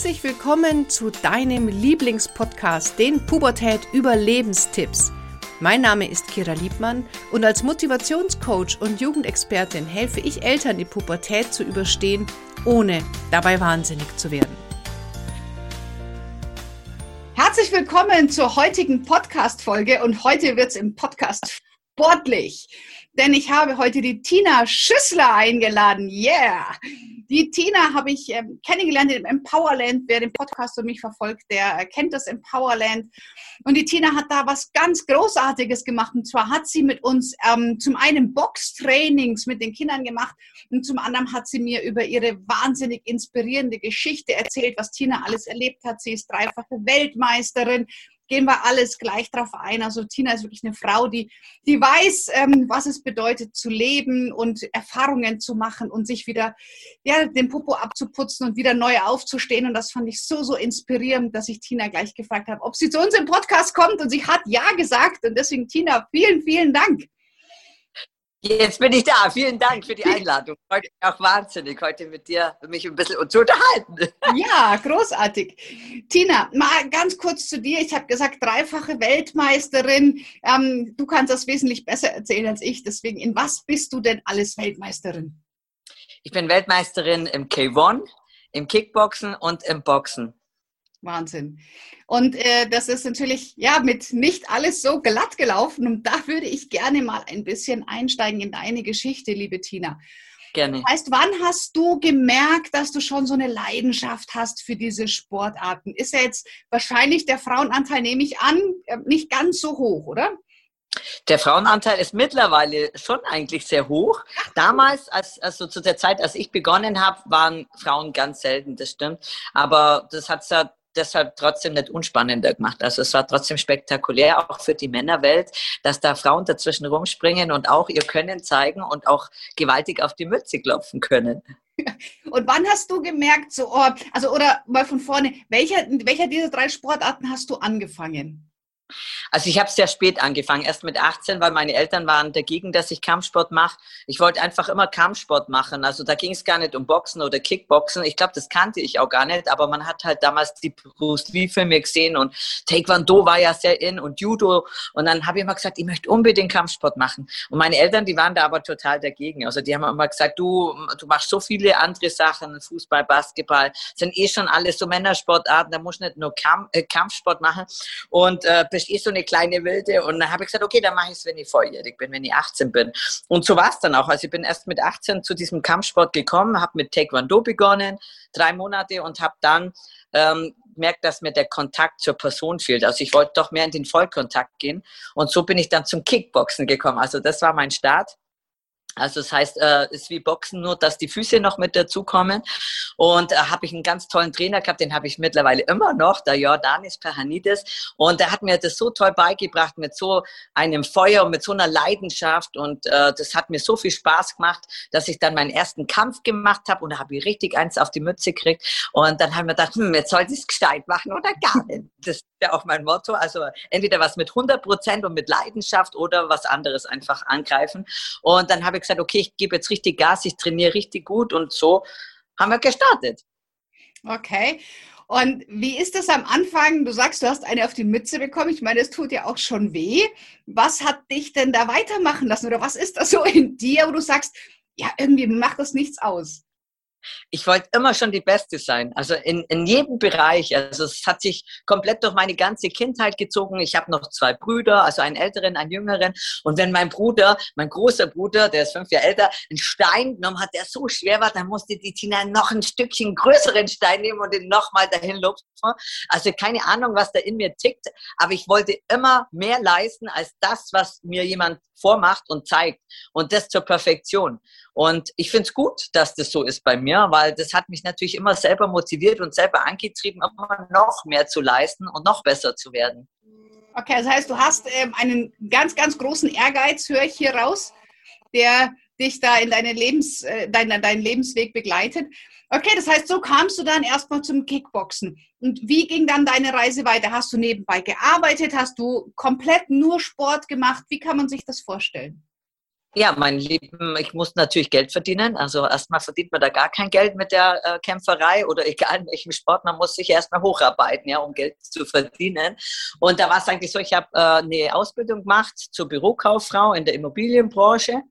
Herzlich willkommen zu deinem Lieblingspodcast, den Pubertät Überlebenstipps. Mein Name ist Kira Liebmann und als Motivationscoach und Jugendexpertin helfe ich Eltern, die Pubertät zu überstehen, ohne dabei wahnsinnig zu werden. Herzlich willkommen zur heutigen Podcast-Folge und heute wird es im Podcast sportlich, denn ich habe heute die Tina Schüssler eingeladen. Yeah! Die Tina habe ich äh, kennengelernt im Empowerland. Wer den Podcast und mich verfolgt, der kennt das Empowerland. Und die Tina hat da was ganz Großartiges gemacht. Und zwar hat sie mit uns ähm, zum einen Boxtrainings mit den Kindern gemacht und zum anderen hat sie mir über ihre wahnsinnig inspirierende Geschichte erzählt, was Tina alles erlebt hat. Sie ist dreifache Weltmeisterin gehen wir alles gleich drauf ein. Also Tina ist wirklich eine Frau, die, die weiß, ähm, was es bedeutet zu leben und Erfahrungen zu machen und sich wieder ja, den Popo abzuputzen und wieder neu aufzustehen. Und das fand ich so, so inspirierend, dass ich Tina gleich gefragt habe, ob sie zu uns im Podcast kommt. Und sie hat ja gesagt. Und deswegen, Tina, vielen, vielen Dank. Jetzt bin ich da. Vielen Dank für die Einladung. Heute auch wahnsinnig, heute mit dir mich ein bisschen zu unterhalten. Ja, großartig. Tina, mal ganz kurz zu dir. Ich habe gesagt, dreifache Weltmeisterin. Ähm, du kannst das wesentlich besser erzählen als ich. Deswegen, in was bist du denn alles Weltmeisterin? Ich bin Weltmeisterin im K1, im Kickboxen und im Boxen. Wahnsinn. Und äh, das ist natürlich ja mit nicht alles so glatt gelaufen. Und da würde ich gerne mal ein bisschen einsteigen in deine Geschichte, liebe Tina. Gerne. Das heißt, wann hast du gemerkt, dass du schon so eine Leidenschaft hast für diese Sportarten? Ist ja jetzt wahrscheinlich der Frauenanteil, nehme ich an, äh, nicht ganz so hoch, oder? Der Frauenanteil ist mittlerweile schon eigentlich sehr hoch. Damals, als, also zu der Zeit, als ich begonnen habe, waren Frauen ganz selten, das stimmt. Aber das hat es ja deshalb trotzdem nicht unspannender gemacht. Also es war trotzdem spektakulär, auch für die Männerwelt, dass da Frauen dazwischen rumspringen und auch ihr Können zeigen und auch gewaltig auf die Mütze klopfen können. Und wann hast du gemerkt, so, oh, also oder mal von vorne, welcher, welcher dieser drei Sportarten hast du angefangen? Also ich habe sehr spät angefangen, erst mit 18, weil meine Eltern waren dagegen, dass ich Kampfsport mache. Ich wollte einfach immer Kampfsport machen. Also da ging es gar nicht um Boxen oder Kickboxen. Ich glaube, das kannte ich auch gar nicht, aber man hat halt damals die Bruce Lee-Filme gesehen und Taekwondo war ja sehr in und Judo. Und dann habe ich immer gesagt, ich möchte unbedingt Kampfsport machen. Und meine Eltern, die waren da aber total dagegen. Also die haben immer gesagt, du, du machst so viele andere Sachen, Fußball, Basketball, sind eh schon alles so Männersportarten, da musst du nicht nur Kamp äh, Kampfsport machen. Und äh, bist eh so eine kleine Wilde. Und dann habe ich gesagt, okay, dann mache ich es, wenn ich volljährig bin, wenn ich 18 bin. Und so war es dann auch. Also ich bin erst mit 18 zu diesem Kampfsport gekommen, habe mit Taekwondo begonnen, drei Monate und habe dann ähm, merkt, dass mir der Kontakt zur Person fehlt. Also ich wollte doch mehr in den Vollkontakt gehen. Und so bin ich dann zum Kickboxen gekommen. Also das war mein Start. Also das heißt, äh, ist wie Boxen, nur dass die Füße noch mit dazukommen. Und da äh, habe ich einen ganz tollen Trainer gehabt, den habe ich mittlerweile immer noch, der Jordanis Perhanidis. Und der hat mir das so toll beigebracht, mit so einem Feuer und mit so einer Leidenschaft. Und äh, das hat mir so viel Spaß gemacht, dass ich dann meinen ersten Kampf gemacht habe und da habe ich richtig eins auf die Mütze gekriegt. Und dann haben wir gedacht, hm, jetzt sollte ich es gescheit machen oder gar nicht. Das ist ja auch mein Motto. Also entweder was mit 100 Prozent und mit Leidenschaft oder was anderes einfach angreifen. Und dann habe ich gesagt, okay, ich gebe jetzt richtig Gas, ich trainiere richtig gut und so haben wir gestartet. Okay. Und wie ist das am Anfang? Du sagst, du hast eine auf die Mütze bekommen. Ich meine, es tut ja auch schon weh. Was hat dich denn da weitermachen lassen? Oder was ist das so in dir, wo du sagst, ja, irgendwie macht das nichts aus? Ich wollte immer schon die Beste sein. Also in, in jedem Bereich. Also es hat sich komplett durch meine ganze Kindheit gezogen. Ich habe noch zwei Brüder, also einen älteren, einen jüngeren. Und wenn mein Bruder, mein großer Bruder, der ist fünf Jahre älter, einen Stein genommen hat, der so schwer war, dann musste die Tina noch ein Stückchen größeren Stein nehmen und den nochmal dahin lupfen. Also keine Ahnung, was da in mir tickt. Aber ich wollte immer mehr leisten als das, was mir jemand vormacht und zeigt. Und das zur Perfektion. Und ich finde es gut, dass das so ist bei mir, weil das hat mich natürlich immer selber motiviert und selber angetrieben, immer noch mehr zu leisten und noch besser zu werden. Okay, das heißt, du hast ähm, einen ganz, ganz großen Ehrgeiz, höre ich hier raus, der dich da in deine Lebens, äh, dein, deinen Lebensweg begleitet. Okay, das heißt, so kamst du dann erstmal zum Kickboxen. Und wie ging dann deine Reise weiter? Hast du nebenbei gearbeitet? Hast du komplett nur Sport gemacht? Wie kann man sich das vorstellen? Ja, mein Lieben, ich muss natürlich Geld verdienen. Also erstmal verdient man da gar kein Geld mit der äh, Kämpferei oder egal in welchem Sport. Man muss sich erstmal hocharbeiten, ja, um Geld zu verdienen. Und da war es eigentlich so, ich habe äh, eine Ausbildung gemacht zur Bürokauffrau in der Immobilienbranche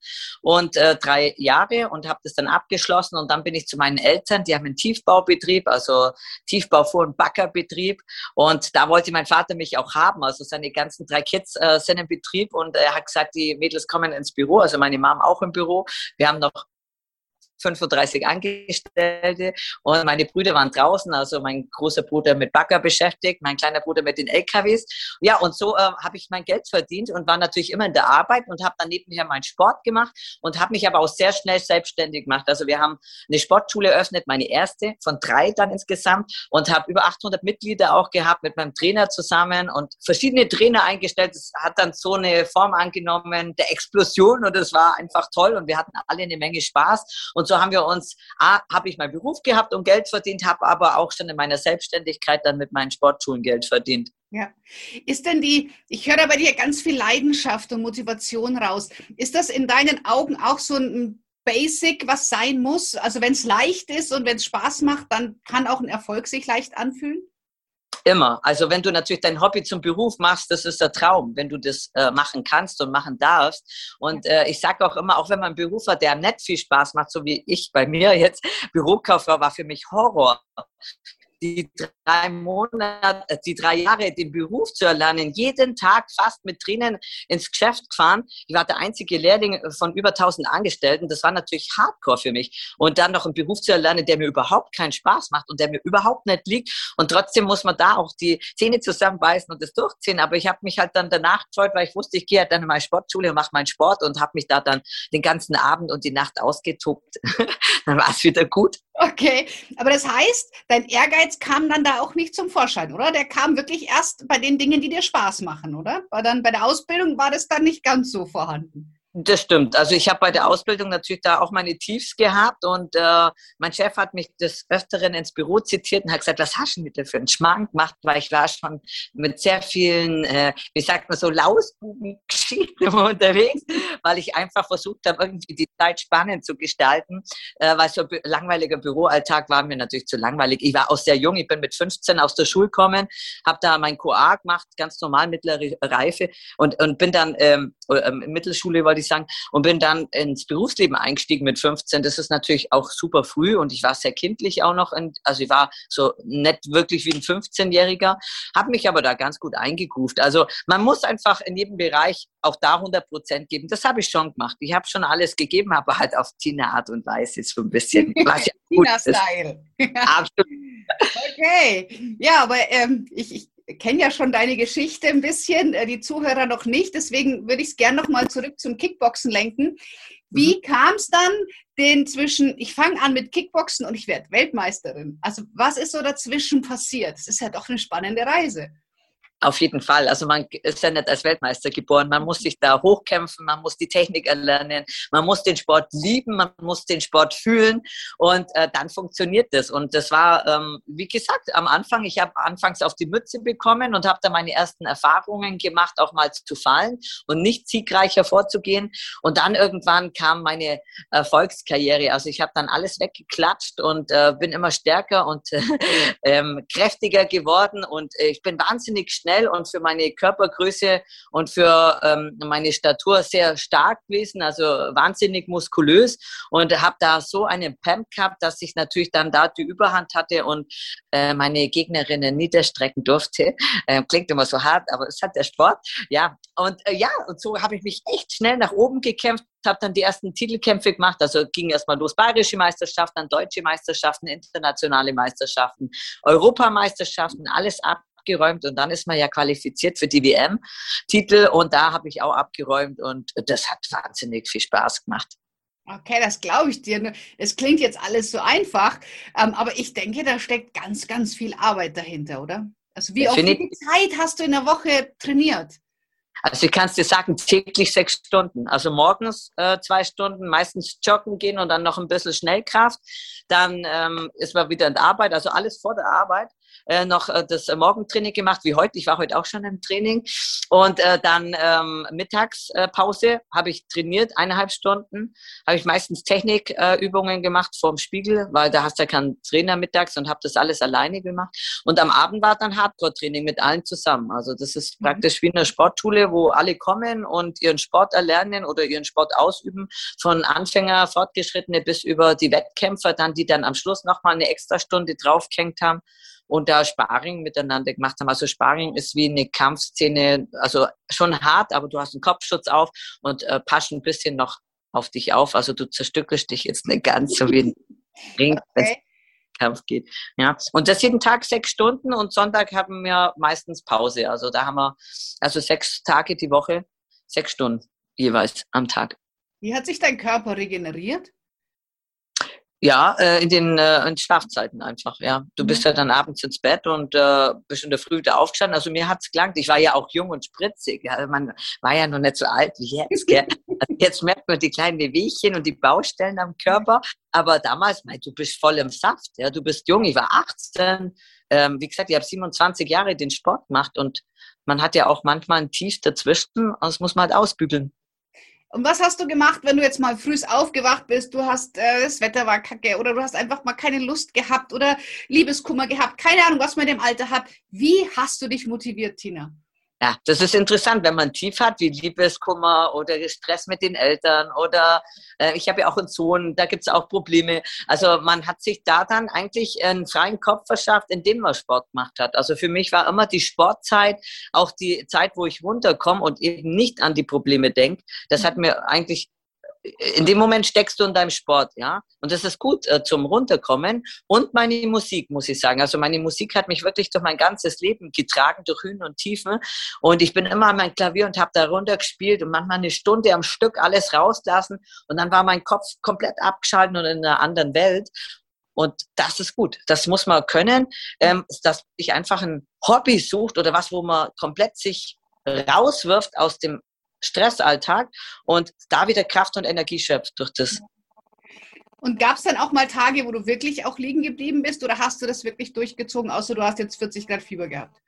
und äh, drei Jahre und habe das dann abgeschlossen. Und dann bin ich zu meinen Eltern, die haben einen Tiefbaubetrieb, also Tiefbau, Fuhr- und Backerbetrieb. Und da wollte mein Vater mich auch haben. Also seine ganzen drei Kids äh, sind im Betrieb und er hat gesagt, die Mädels kommen ins Büro also meine Mom auch im Büro. Wir haben noch 35 Angestellte und meine Brüder waren draußen, also mein großer Bruder mit Bagger beschäftigt, mein kleiner Bruder mit den LKWs. Ja, und so äh, habe ich mein Geld verdient und war natürlich immer in der Arbeit und habe dann nebenher meinen Sport gemacht und habe mich aber auch sehr schnell selbstständig gemacht. Also wir haben eine Sportschule eröffnet, meine erste von drei dann insgesamt und habe über 800 Mitglieder auch gehabt mit meinem Trainer zusammen und verschiedene Trainer eingestellt. Das hat dann so eine Form angenommen der Explosion und es war einfach toll und wir hatten alle eine Menge Spaß und so haben wir uns, habe ich meinen Beruf gehabt und Geld verdient, habe aber auch schon in meiner Selbstständigkeit dann mit meinen Sportschulen Geld verdient. Ja. Ist denn die, ich höre bei dir ganz viel Leidenschaft und Motivation raus. Ist das in deinen Augen auch so ein Basic, was sein muss? Also wenn es leicht ist und wenn es Spaß macht, dann kann auch ein Erfolg sich leicht anfühlen? Immer. Also wenn du natürlich dein Hobby zum Beruf machst, das ist der Traum, wenn du das äh, machen kannst und machen darfst. Und äh, ich sage auch immer, auch wenn man einen Beruf hat, der nicht viel Spaß macht, so wie ich bei mir jetzt, Bürokauffrau war für mich Horror die drei Monate, äh, die drei Jahre den Beruf zu erlernen, jeden Tag fast mit Tränen ins Geschäft gefahren. Ich war der einzige Lehrling von über 1000 Angestellten. Das war natürlich Hardcore für mich. Und dann noch einen Beruf zu erlernen, der mir überhaupt keinen Spaß macht und der mir überhaupt nicht liegt. Und trotzdem muss man da auch die Zähne zusammenbeißen und das durchziehen. Aber ich habe mich halt dann danach gefreut, weil ich wusste, ich gehe halt dann in meine Sportschule und mache meinen Sport und habe mich da dann den ganzen Abend und die Nacht ausgetobt. dann war es wieder gut. Okay, aber das heißt, dein Ehrgeiz kam dann da auch nicht zum Vorschein, oder? Der kam wirklich erst bei den Dingen, die dir Spaß machen, oder? War dann bei der Ausbildung war das dann nicht ganz so vorhanden. Das stimmt. Also ich habe bei der Ausbildung natürlich da auch meine Tiefs gehabt und äh, mein Chef hat mich des Öfteren ins Büro zitiert und hat gesagt, was hast du dir für einen Schmank gemacht, weil ich war schon mit sehr vielen, äh, wie sagt man so, Lausbuben-Geschichten unterwegs, weil ich einfach versucht habe, irgendwie die Zeit spannend zu gestalten, äh, weil so ein langweiliger Büroalltag war mir natürlich zu langweilig. Ich war auch sehr jung, ich bin mit 15 aus der Schule gekommen, habe da mein QA gemacht, ganz normal mittlere Reife und, und bin dann ähm, äh, Mittelschule, wollte ich sagen, und bin dann ins Berufsleben eingestiegen mit 15. Das ist natürlich auch super früh und ich war sehr kindlich auch noch. In, also ich war so nicht wirklich wie ein 15-Jähriger, habe mich aber da ganz gut eingegruft. Also man muss einfach in jedem Bereich auch da 100 Prozent geben. Das habe ich schon gemacht. Ich habe schon alles gegeben, aber halt auf Tina-Art und Weise so ein bisschen. Tina-Style. Absolut. Okay. Ja, aber ähm, ich, ich kenne ja schon deine Geschichte ein bisschen, äh, die Zuhörer noch nicht. Deswegen würde ich es gerne nochmal zurück zum Kickboxen lenken. Wie mhm. kam es dann den zwischen, ich fange an mit Kickboxen und ich werde Weltmeisterin? Also was ist so dazwischen passiert? Das ist ja doch eine spannende Reise. Auf jeden Fall. Also man ist ja nicht als Weltmeister geboren. Man muss sich da hochkämpfen, man muss die Technik erlernen, man muss den Sport lieben, man muss den Sport fühlen und äh, dann funktioniert das. Und das war, ähm, wie gesagt, am Anfang, ich habe anfangs auf die Mütze bekommen und habe da meine ersten Erfahrungen gemacht, auch mal zu fallen und nicht siegreich hervorzugehen. Und dann irgendwann kam meine Erfolgskarriere. Also ich habe dann alles weggeklatscht und äh, bin immer stärker und äh, kräftiger geworden und äh, ich bin wahnsinnig schnell schnell und für meine Körpergröße und für ähm, meine Statur sehr stark gewesen, also wahnsinnig muskulös und habe da so einen Pump gehabt, dass ich natürlich dann da die Überhand hatte und äh, meine Gegnerinnen niederstrecken durfte. Äh, klingt immer so hart, aber es hat der Sport. Ja, und äh, ja, und so habe ich mich echt schnell nach oben gekämpft habe dann die ersten Titelkämpfe gemacht. Also ging erstmal los bayerische Meisterschaften, dann deutsche Meisterschaften, internationale Meisterschaften, Europameisterschaften, alles ab abgeräumt und dann ist man ja qualifiziert für die WM-Titel und da habe ich auch abgeräumt und das hat wahnsinnig viel Spaß gemacht. Okay, das glaube ich dir. Es klingt jetzt alles so einfach, ähm, aber ich denke, da steckt ganz, ganz viel Arbeit dahinter, oder? Also wie, oft, Zeit hast du in der Woche trainiert? Also ich kann es dir sagen, täglich sechs Stunden. Also morgens äh, zwei Stunden, meistens joggen gehen und dann noch ein bisschen Schnellkraft. Dann ähm, ist man wieder in der Arbeit, also alles vor der Arbeit. Äh, noch äh, das Morgentraining gemacht, wie heute. Ich war heute auch schon im Training. Und äh, dann ähm, Mittagspause habe ich trainiert, eineinhalb Stunden. Habe ich meistens Technikübungen gemacht vorm Spiegel, weil da hast du ja keinen Trainer mittags und habe das alles alleine gemacht. Und am Abend war dann Hardcore-Training mit allen zusammen. Also das ist mhm. praktisch wie eine Sportschule, wo alle kommen und ihren Sport erlernen oder ihren Sport ausüben, von Anfänger, Fortgeschrittene bis über die Wettkämpfer, dann die dann am Schluss nochmal eine extra Stunde draufgehängt haben und da Sparring miteinander gemacht haben. Also Sparring ist wie eine Kampfszene, also schon hart, aber du hast einen Kopfschutz auf und äh, passt ein bisschen noch auf dich auf. Also du zerstückelst dich jetzt nicht ganz so wie ein Ring. Okay. Kampf geht. Ja. Und das jeden Tag sechs Stunden und Sonntag haben wir meistens Pause. Also da haben wir also sechs Tage die Woche, sechs Stunden jeweils am Tag. Wie hat sich dein Körper regeneriert? Ja, äh, in den äh, in Schlafzeiten einfach, ja. Du bist ja dann abends ins Bett und äh, bist in der Früh da aufgestanden. Also mir hat's gelangt. Ich war ja auch jung und spritzig. Also man war ja noch nicht so alt wie jetzt. Gell? Also jetzt merkt man die kleinen Wehwehchen und die Baustellen am Körper. Aber damals, mein, du bist voll im Saft. Ja, du bist jung. Ich war 18. Ähm, wie gesagt, ich habe 27 Jahre den Sport gemacht und man hat ja auch manchmal ein Tief dazwischen. Und das muss man halt ausbügeln. Und was hast du gemacht, wenn du jetzt mal früh aufgewacht bist, du hast, äh, das Wetter war kacke oder du hast einfach mal keine Lust gehabt oder Liebeskummer gehabt, keine Ahnung, was man in dem Alter hat. Wie hast du dich motiviert, Tina? Ja, das ist interessant, wenn man tief hat, wie Liebeskummer oder Stress mit den Eltern oder äh, ich habe ja auch einen Sohn, da gibt's auch Probleme. Also man hat sich da dann eigentlich einen freien Kopf verschafft, indem man Sport gemacht hat. Also für mich war immer die Sportzeit auch die Zeit, wo ich runterkomme und eben nicht an die Probleme denke. Das hat mir eigentlich in dem Moment steckst du in deinem Sport, ja. Und das ist gut äh, zum Runterkommen. Und meine Musik, muss ich sagen. Also meine Musik hat mich wirklich durch mein ganzes Leben getragen, durch Höhen und Tiefen. Und ich bin immer an mein Klavier und habe da runter gespielt und manchmal eine Stunde am Stück alles rauslassen. Und dann war mein Kopf komplett abgeschaltet und in einer anderen Welt. Und das ist gut. Das muss man können, ähm, dass ich einfach ein Hobby sucht oder was, wo man komplett sich rauswirft aus dem Stressalltag und da wieder Kraft und Energie schöpft durch das. Und gab es dann auch mal Tage, wo du wirklich auch liegen geblieben bist oder hast du das wirklich durchgezogen, außer du hast jetzt 40 Grad Fieber gehabt?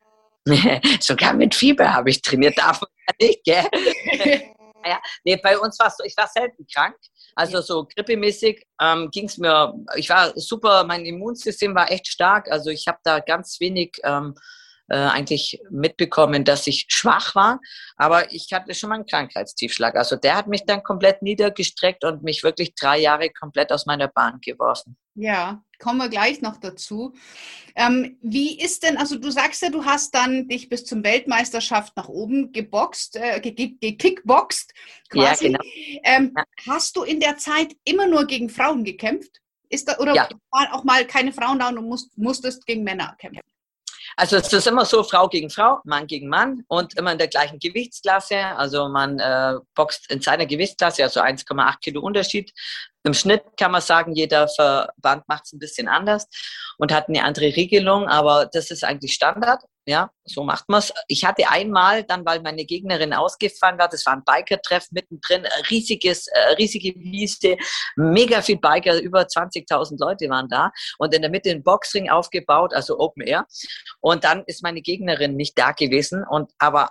Sogar mit Fieber habe ich trainiert, davon nicht, gell? ja, nee, bei uns war es so, ich war selten krank. Also so grippemäßig ähm, ging es mir, ich war super, mein Immunsystem war echt stark. Also ich habe da ganz wenig ähm, äh, eigentlich mitbekommen, dass ich schwach war, aber ich hatte schon mal einen Krankheitstiefschlag. Also der hat mich dann komplett niedergestreckt und mich wirklich drei Jahre komplett aus meiner Bahn geworfen. Ja, kommen wir gleich noch dazu. Ähm, wie ist denn, also du sagst ja, du hast dann dich bis zum Weltmeisterschaft nach oben geboxt, äh, gekickboxt quasi. Ja, genau. Ähm, ja. Hast du in der Zeit immer nur gegen Frauen gekämpft? Ist da, oder ja. waren auch mal keine Frauen da und du musst, musstest gegen Männer kämpfen? Also es ist immer so Frau gegen Frau, Mann gegen Mann und immer in der gleichen Gewichtsklasse. Also man äh, boxt in seiner Gewichtsklasse, also 1,8 Kilo Unterschied. Im Schnitt kann man sagen, jeder Verband macht es ein bisschen anders und hat eine andere Regelung, aber das ist eigentlich Standard. Ja, so macht man es. Ich hatte einmal dann, weil meine Gegnerin ausgefahren war, das war ein Biker-Treff mittendrin, riesiges, äh, riesige Wiese, mega viel Biker, über 20.000 Leute waren da und in der Mitte ein Boxring aufgebaut, also Open Air. Und dann ist meine Gegnerin nicht da gewesen und aber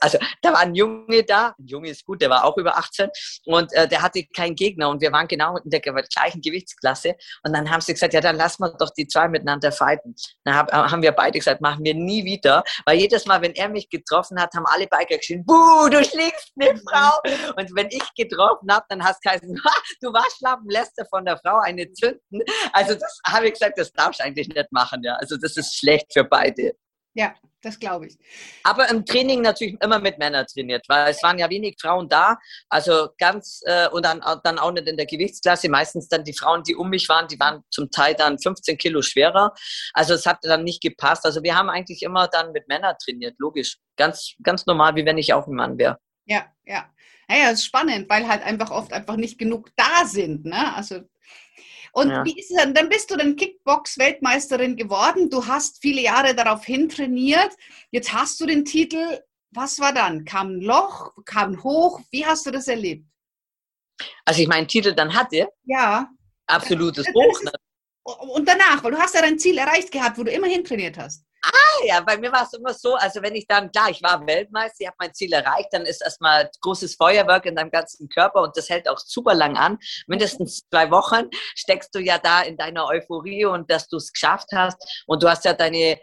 also da war ein Junge da, ein Junge ist gut, der war auch über 18 und äh, der hatte keinen Gegner und wir waren genau in der gleichen Gewichtsklasse und dann haben sie gesagt, ja dann lassen wir doch die zwei miteinander fighten. Dann hab, äh, haben wir beide gesagt, machen wir nie wieder, weil jedes Mal, wenn er mich getroffen hat, haben alle Biker geschrien, buh, du schlägst eine Frau und wenn ich getroffen habe, dann hast du geheißen, du Waschlappen, lässt er von der Frau eine zünden. Also das habe ich gesagt, das darfst du eigentlich nicht machen, ja. Also das ist schlecht für beide. Ja, das glaube ich. Aber im Training natürlich immer mit Männern trainiert, weil es waren ja wenig Frauen da. Also ganz, äh, und dann, dann auch nicht in der Gewichtsklasse. Meistens dann die Frauen, die um mich waren, die waren zum Teil dann 15 Kilo schwerer. Also es hat dann nicht gepasst. Also wir haben eigentlich immer dann mit Männern trainiert, logisch. Ganz, ganz normal, wie wenn ich auch ein Mann wäre. Ja, ja. Naja, ist spannend, weil halt einfach oft einfach nicht genug da sind. Ne? Also und ja. wie ist es dann? Dann bist du dann Kickbox-Weltmeisterin geworden. Du hast viele Jahre darauf hin trainiert. Jetzt hast du den Titel. Was war dann? Kam ein Loch? Kam ein Hoch? Wie hast du das erlebt? Als ich meinen Titel dann hatte? Ja. Absolutes Hoch. Und danach, weil du hast ja dein Ziel erreicht gehabt, wo du immer trainiert hast. Ah ja, bei mir war es immer so, also wenn ich dann, klar, ich war Weltmeister, ich habe mein Ziel erreicht, dann ist erstmal großes Feuerwerk in deinem ganzen Körper und das hält auch super lang an. Mindestens zwei Wochen steckst du ja da in deiner Euphorie und dass du es geschafft hast und du hast ja deine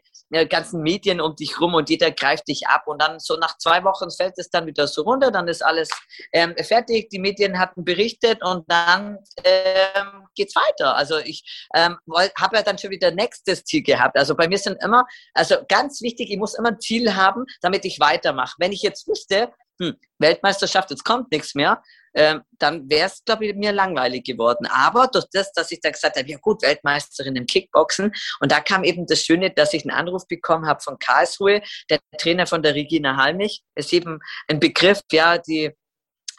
ganzen Medien um dich rum und jeder greift dich ab. Und dann so nach zwei Wochen fällt es dann wieder so runter, dann ist alles ähm, fertig, die Medien hatten berichtet und dann ähm, geht's weiter. Also ich ähm, habe ja dann schon wieder nächstes Ziel gehabt. Also bei mir sind immer, also ganz wichtig, ich muss immer ein Ziel haben, damit ich weitermache. Wenn ich jetzt wüsste, hm, Weltmeisterschaft, jetzt kommt nichts mehr, ähm, dann wäre es, glaube ich, mir langweilig geworden. Aber durch das, dass ich da gesagt habe, ja gut, Weltmeisterin im Kickboxen. Und da kam eben das Schöne, dass ich einen Anruf bekommen habe von Karlsruhe, der Trainer von der Regina Halmich. Ist eben ein Begriff, ja, die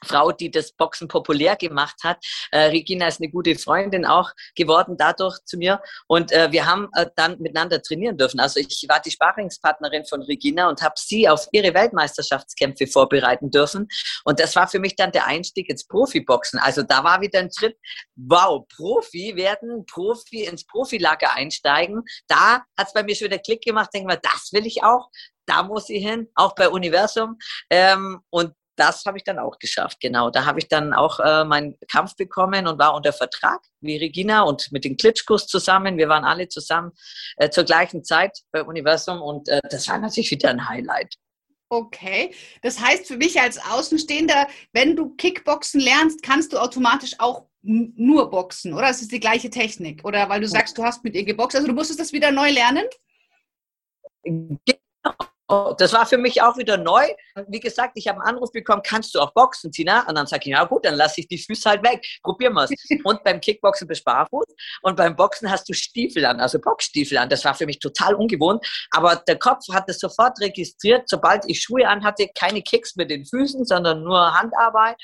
Frau, die das Boxen populär gemacht hat. Äh, Regina ist eine gute Freundin auch geworden dadurch zu mir. Und äh, wir haben äh, dann miteinander trainieren dürfen. Also ich war die Sparingspartnerin von Regina und habe sie auf ihre Weltmeisterschaftskämpfe vorbereiten dürfen. Und das war für mich dann der Einstieg ins Profiboxen. Also da war wieder ein Schritt, wow, Profi werden, Profi ins Profilager einsteigen. Da hat es bei mir schon wieder Klick gemacht. Denken wir, das will ich auch da muss ich hin, auch bei Universum. Ähm, und das habe ich dann auch geschafft, genau. Da habe ich dann auch äh, meinen Kampf bekommen und war unter Vertrag, wie Regina und mit den Klitschkos zusammen. Wir waren alle zusammen äh, zur gleichen Zeit bei Universum und äh, das war natürlich wieder ein Highlight. Okay, das heißt für mich als Außenstehender, wenn du Kickboxen lernst, kannst du automatisch auch nur boxen, oder? Es ist die gleiche Technik, oder? Weil du sagst, du hast mit ihr geboxt, also du musstest das wieder neu lernen? Oh, das war für mich auch wieder neu. Wie gesagt, ich habe einen Anruf bekommen, kannst du auch boxen, Tina? Und dann sage ich, ja gut, dann lasse ich die Füße halt weg. Probieren wir es. Und beim Kickboxen bist du barfuß und beim Boxen hast du Stiefel an, also Boxstiefel an. Das war für mich total ungewohnt. Aber der Kopf hat es sofort registriert, sobald ich Schuhe anhatte, keine Kicks mit den Füßen, sondern nur Handarbeit.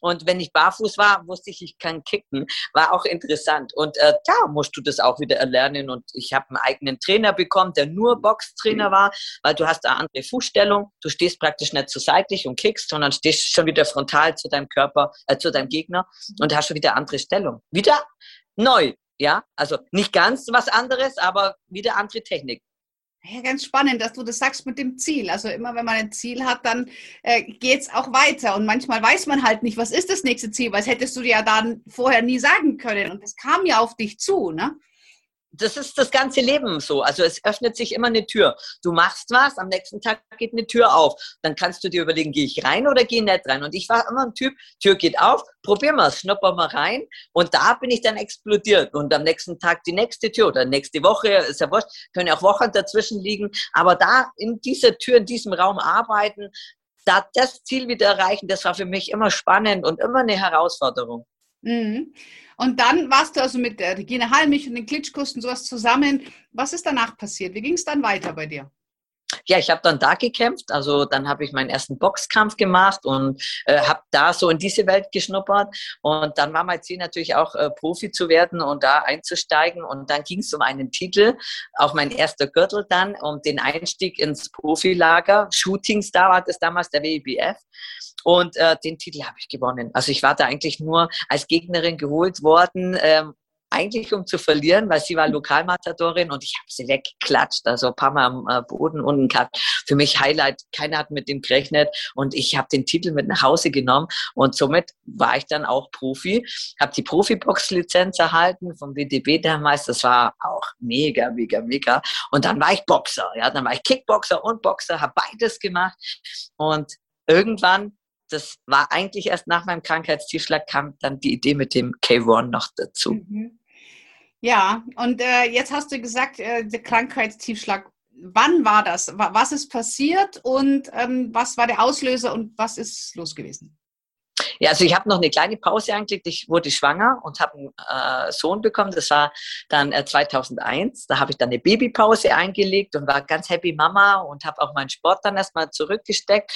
Und wenn ich barfuß war, wusste ich, ich kann kicken. War auch interessant. Und äh, da musst du das auch wieder erlernen. Und ich habe einen eigenen Trainer bekommen, der nur Boxtrainer war, weil du hast eine andere Fußstellung. Du stehst praktisch nicht zu seitlich und kickst, sondern stehst schon wieder frontal zu deinem Körper, äh, zu deinem Gegner und hast schon wieder andere Stellung. Wieder neu, ja? Also nicht ganz was anderes, aber wieder andere Technik. Ja, ganz spannend, dass du das sagst mit dem Ziel. Also immer wenn man ein Ziel hat, dann äh, geht es auch weiter. Und manchmal weiß man halt nicht, was ist das nächste Ziel, weil das hättest du ja dann vorher nie sagen können. Und das kam ja auf dich zu, ne? Das ist das ganze Leben so. Also es öffnet sich immer eine Tür. Du machst was, am nächsten Tag geht eine Tür auf. Dann kannst du dir überlegen, gehe ich rein oder gehe nicht rein. Und ich war immer ein Typ, Tür geht auf, probieren wir es, schnuppern wir rein. Und da bin ich dann explodiert. Und am nächsten Tag die nächste Tür oder nächste Woche, ist ja wurscht, können ja auch Wochen dazwischen liegen. Aber da in dieser Tür, in diesem Raum arbeiten, da das Ziel wieder erreichen, das war für mich immer spannend und immer eine Herausforderung. Mhm. Und dann warst du also mit der Regine Halmich und den Klitschkos und sowas zusammen. Was ist danach passiert? Wie ging es dann weiter bei dir? Ja, ich habe dann da gekämpft. Also dann habe ich meinen ersten Boxkampf gemacht und äh, habe da so in diese Welt geschnuppert. Und dann war mein Ziel natürlich auch äh, Profi zu werden und da einzusteigen. Und dann ging es um einen Titel, auch mein erster Gürtel dann, um den Einstieg ins Profilager. Shooting Star war das damals, der WIBF. Und äh, den Titel habe ich gewonnen. Also ich war da eigentlich nur als Gegnerin geholt worden, ähm, eigentlich um zu verlieren, weil sie war Lokalmatadorin und ich habe sie weggeklatscht, also ein paar Mal am äh, Boden unten gehabt. Für mich Highlight, keiner hat mit dem gerechnet und ich habe den Titel mit nach Hause genommen und somit war ich dann auch Profi, habe die Profibox-Lizenz erhalten vom WDB damals, das war auch mega, mega, mega und dann war ich Boxer, ja, dann war ich Kickboxer und Boxer, habe beides gemacht und irgendwann das war eigentlich erst nach meinem Krankheitstiefschlag kam dann die Idee mit dem K1 noch dazu. Mhm. Ja, und äh, jetzt hast du gesagt, äh, der Krankheitstiefschlag. Wann war das? Was ist passiert und ähm, was war der Auslöser und was ist los gewesen? Ja, also ich habe noch eine kleine Pause eingelegt. Ich wurde schwanger und habe einen äh, Sohn bekommen. Das war dann äh, 2001. Da habe ich dann eine Babypause eingelegt und war ganz happy Mama und habe auch meinen Sport dann erstmal zurückgesteckt.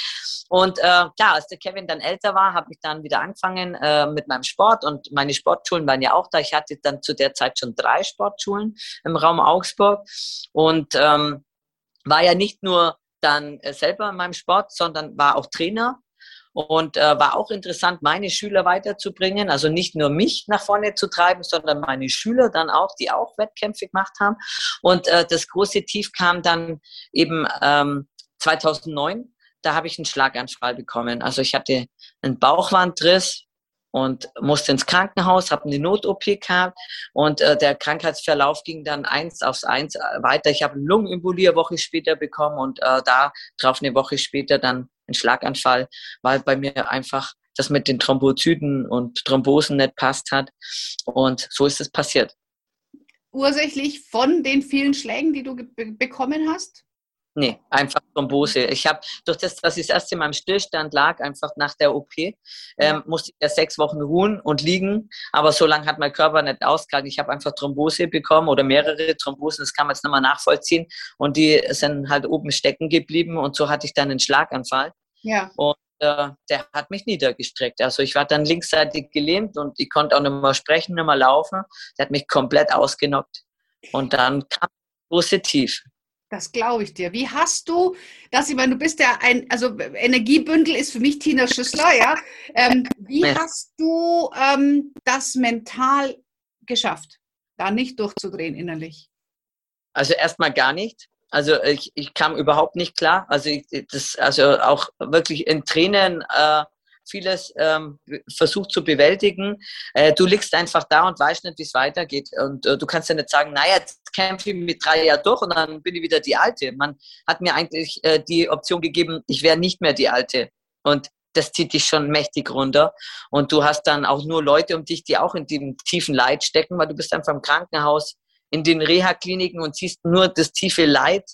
Und äh, ja, als der Kevin dann älter war, habe ich dann wieder angefangen äh, mit meinem Sport und meine Sportschulen waren ja auch da. Ich hatte dann zu der Zeit schon drei Sportschulen im Raum Augsburg und ähm, war ja nicht nur dann äh, selber in meinem Sport, sondern war auch Trainer und äh, war auch interessant, meine Schüler weiterzubringen. Also nicht nur mich nach vorne zu treiben, sondern meine Schüler dann auch, die auch Wettkämpfe gemacht haben. Und äh, das große Tief kam dann eben ähm, 2009. Da habe ich einen Schlaganfall bekommen. Also ich hatte einen Bauchwandriss, und musste ins Krankenhaus, habe eine Not-OP gehabt und äh, der Krankheitsverlauf ging dann eins aufs eins weiter. Ich habe Lungenembolie eine Woche später bekommen und äh, da drauf eine Woche später dann ein Schlaganfall, weil bei mir einfach das mit den Thrombozyten und Thrombosen nicht passt hat und so ist es passiert. Ursächlich von den vielen Schlägen, die du bekommen hast? Nee, einfach Thrombose. Ich habe durch das, dass ich das erste Mal im Stillstand lag, einfach nach der OP, ähm, musste ich ja sechs Wochen ruhen und liegen. Aber so lange hat mein Körper nicht ausgehalten. Ich habe einfach Thrombose bekommen oder mehrere Thrombosen, das kann man jetzt nochmal nachvollziehen. Und die sind halt oben stecken geblieben und so hatte ich dann einen Schlaganfall. Ja. Und äh, der hat mich niedergestreckt. Also ich war dann linksseitig gelähmt und ich konnte auch nicht mehr sprechen, nicht mehr laufen. Der hat mich komplett ausgenockt. Und dann kam Tief. Das glaube ich dir. Wie hast du das? Ich meine, du bist ja ein, also Energiebündel ist für mich Tina Schüssler, ja. Ähm, wie ja. hast du ähm, das mental geschafft, da nicht durchzudrehen innerlich? Also erstmal gar nicht. Also ich, ich kam überhaupt nicht klar. Also ich, das, also auch wirklich in Tränen äh, vieles ähm, versucht zu bewältigen. Äh, du liegst einfach da und weißt nicht, wie es weitergeht. Und äh, du kannst ja nicht sagen, naja, jetzt kämpfe ich mit drei Jahren durch und dann bin ich wieder die Alte. Man hat mir eigentlich äh, die Option gegeben, ich wäre nicht mehr die Alte. Und das zieht dich schon mächtig runter. Und du hast dann auch nur Leute um dich, die auch in dem tiefen Leid stecken, weil du bist einfach im Krankenhaus, in den Reha-Kliniken und siehst nur das tiefe Leid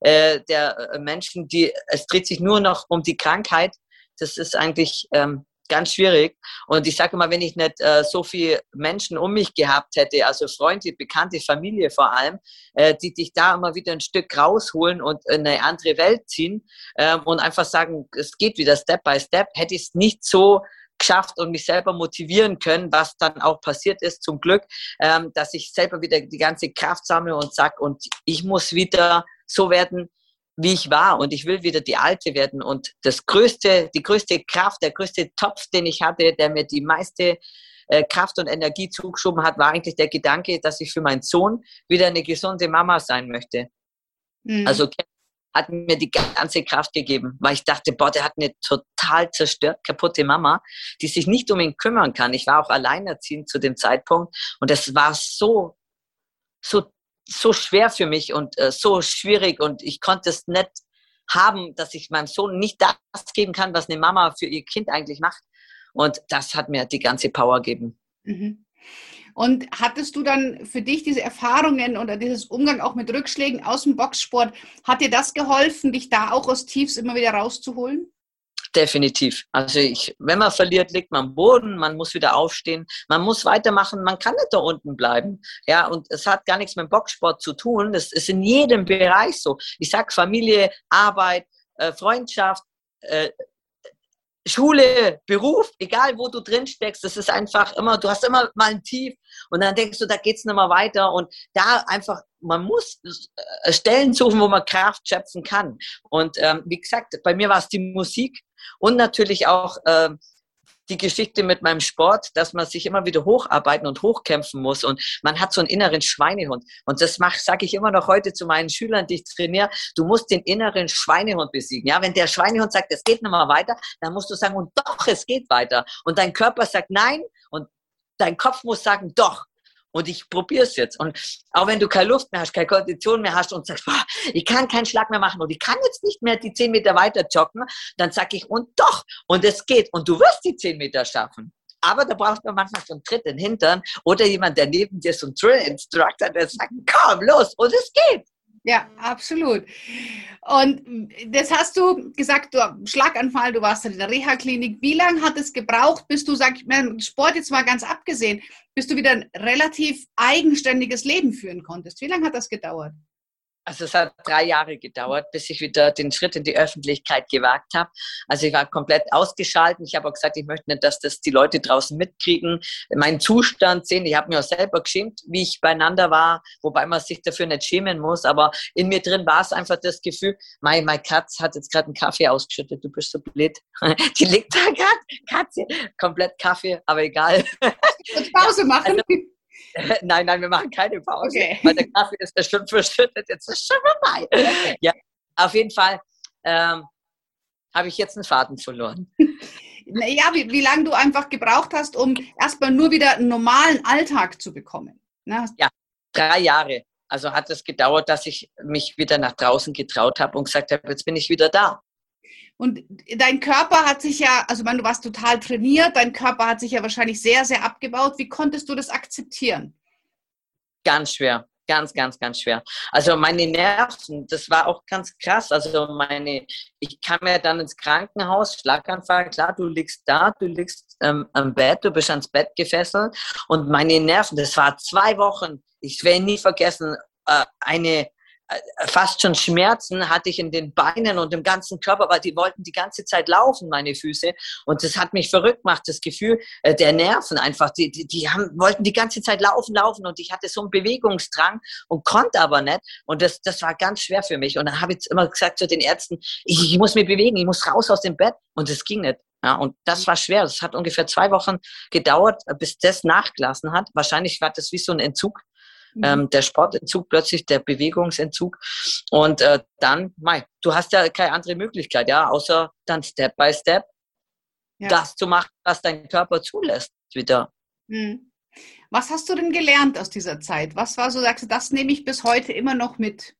äh, der äh, Menschen, die, es dreht sich nur noch um die Krankheit das ist eigentlich ähm, ganz schwierig. Und ich sage immer, wenn ich nicht äh, so viele Menschen um mich gehabt hätte, also Freunde, Bekannte, Familie vor allem, äh, die dich da immer wieder ein Stück rausholen und in eine andere Welt ziehen äh, und einfach sagen, es geht wieder Step by Step, hätte ich es nicht so geschafft und mich selber motivieren können, was dann auch passiert ist, zum Glück, ähm, dass ich selber wieder die ganze Kraft sammle und sag, und ich muss wieder so werden, wie ich war und ich will wieder die Alte werden. Und das größte, die größte Kraft, der größte Topf, den ich hatte, der mir die meiste äh, Kraft und Energie zugeschoben hat, war eigentlich der Gedanke, dass ich für meinen Sohn wieder eine gesunde Mama sein möchte. Mhm. Also hat mir die ganze Kraft gegeben, weil ich dachte, boah, der hat eine total zerstört, kaputte Mama, die sich nicht um ihn kümmern kann. Ich war auch alleinerziehend zu dem Zeitpunkt und es war so, so so schwer für mich und äh, so schwierig und ich konnte es nicht haben, dass ich meinem Sohn nicht das geben kann, was eine Mama für ihr Kind eigentlich macht. Und das hat mir die ganze Power gegeben. Mhm. Und hattest du dann für dich diese Erfahrungen oder dieses Umgang auch mit Rückschlägen aus dem Boxsport, hat dir das geholfen, dich da auch aus Tiefs immer wieder rauszuholen? Definitiv. Also ich, wenn man verliert, liegt man am Boden, man muss wieder aufstehen, man muss weitermachen, man kann nicht da unten bleiben. Ja, und es hat gar nichts mit Boxsport zu tun. Das ist in jedem Bereich so. Ich sag Familie, Arbeit, äh, Freundschaft, äh, Schule, Beruf, egal wo du drin steckst, das ist einfach immer, du hast immer mal ein Tief und dann denkst du, da geht's nicht mehr weiter und da einfach, man muss äh, Stellen suchen, wo man Kraft schöpfen kann. Und ähm, wie gesagt, bei mir war es die Musik und natürlich auch äh, die Geschichte mit meinem Sport, dass man sich immer wieder hocharbeiten und hochkämpfen muss und man hat so einen inneren Schweinehund. Und das sage ich immer noch heute zu meinen Schülern, die ich trainiere. Du musst den inneren Schweinehund besiegen. Ja, wenn der Schweinehund sagt, es geht nicht mehr weiter, dann musst du sagen, und doch, es geht weiter. Und dein Körper sagt nein und dein Kopf muss sagen, doch und ich probiere es jetzt. Und auch wenn du keine Luft mehr hast, keine Kondition mehr hast und sagst, boah, ich kann keinen Schlag mehr machen und ich kann jetzt nicht mehr die zehn Meter weiter joggen, dann sag ich, und doch, und es geht. Und du wirst die zehn Meter schaffen. Aber da braucht man manchmal so einen Tritt in den Hintern oder jemand, der neben dir so ein Drill-Instructor, der sagt, komm, los, und es geht. Ja, absolut. Und das hast du gesagt, du Schlaganfall, du warst in der Reha-Klinik. Wie lange hat es gebraucht, bis du, sag ich mal, Sport jetzt mal ganz abgesehen, bis du wieder ein relativ eigenständiges Leben führen konntest? Wie lange hat das gedauert? Also es hat drei Jahre gedauert, bis ich wieder den Schritt in die Öffentlichkeit gewagt habe. Also ich war komplett ausgeschaltet. Ich habe auch gesagt, ich möchte nicht, dass das die Leute draußen mitkriegen, meinen Zustand sehen. Ich habe mir auch selber geschämt, wie ich beieinander war, wobei man sich dafür nicht schämen muss. Aber in mir drin war es einfach das Gefühl, mein, mein Katz hat jetzt gerade einen Kaffee ausgeschüttet, du bist so blöd. Die liegt da gerade, Katze, komplett Kaffee, aber egal. Pause machen. Also, nein, nein, wir machen keine Pause, okay. weil der Kaffee ist ja schon verschüttet, jetzt ist schon vorbei. Okay. Ja, auf jeden Fall ähm, habe ich jetzt einen Faden verloren. Ja, wie, wie lange du einfach gebraucht hast, um erstmal nur wieder einen normalen Alltag zu bekommen. Ne? Ja, drei Jahre. Also hat es gedauert, dass ich mich wieder nach draußen getraut habe und gesagt habe, jetzt bin ich wieder da. Und dein Körper hat sich ja, also meine, du warst total trainiert, dein Körper hat sich ja wahrscheinlich sehr, sehr abgebaut. Wie konntest du das akzeptieren? Ganz schwer. Ganz, ganz, ganz schwer. Also meine Nerven, das war auch ganz krass. Also meine, ich kam ja dann ins Krankenhaus, Schlaganfall, klar, du liegst da, du liegst ähm, am Bett, du bist ans Bett gefesselt und meine Nerven, das war zwei Wochen, ich werde nie vergessen, äh, eine fast schon Schmerzen hatte ich in den Beinen und im ganzen Körper, weil die wollten die ganze Zeit laufen, meine Füße. Und das hat mich verrückt gemacht, das Gefühl äh, der Nerven einfach. Die, die, die haben, wollten die ganze Zeit laufen, laufen und ich hatte so einen Bewegungsdrang und konnte aber nicht. Und das, das war ganz schwer für mich. Und dann habe ich immer gesagt zu den Ärzten, ich, ich muss mich bewegen, ich muss raus aus dem Bett. Und es ging nicht. Ja, und das war schwer. Das hat ungefähr zwei Wochen gedauert, bis das nachgelassen hat. Wahrscheinlich war das wie so ein Entzug mhm. ähm, der Sportentzug plötzlich, der Bewegungsentzug. Und äh, dann, mei, du hast ja keine andere Möglichkeit, ja, außer dann Step by Step ja. das zu machen, was dein Körper zulässt wieder. Mhm. Was hast du denn gelernt aus dieser Zeit? Was war so, sagst du, das nehme ich bis heute immer noch mit?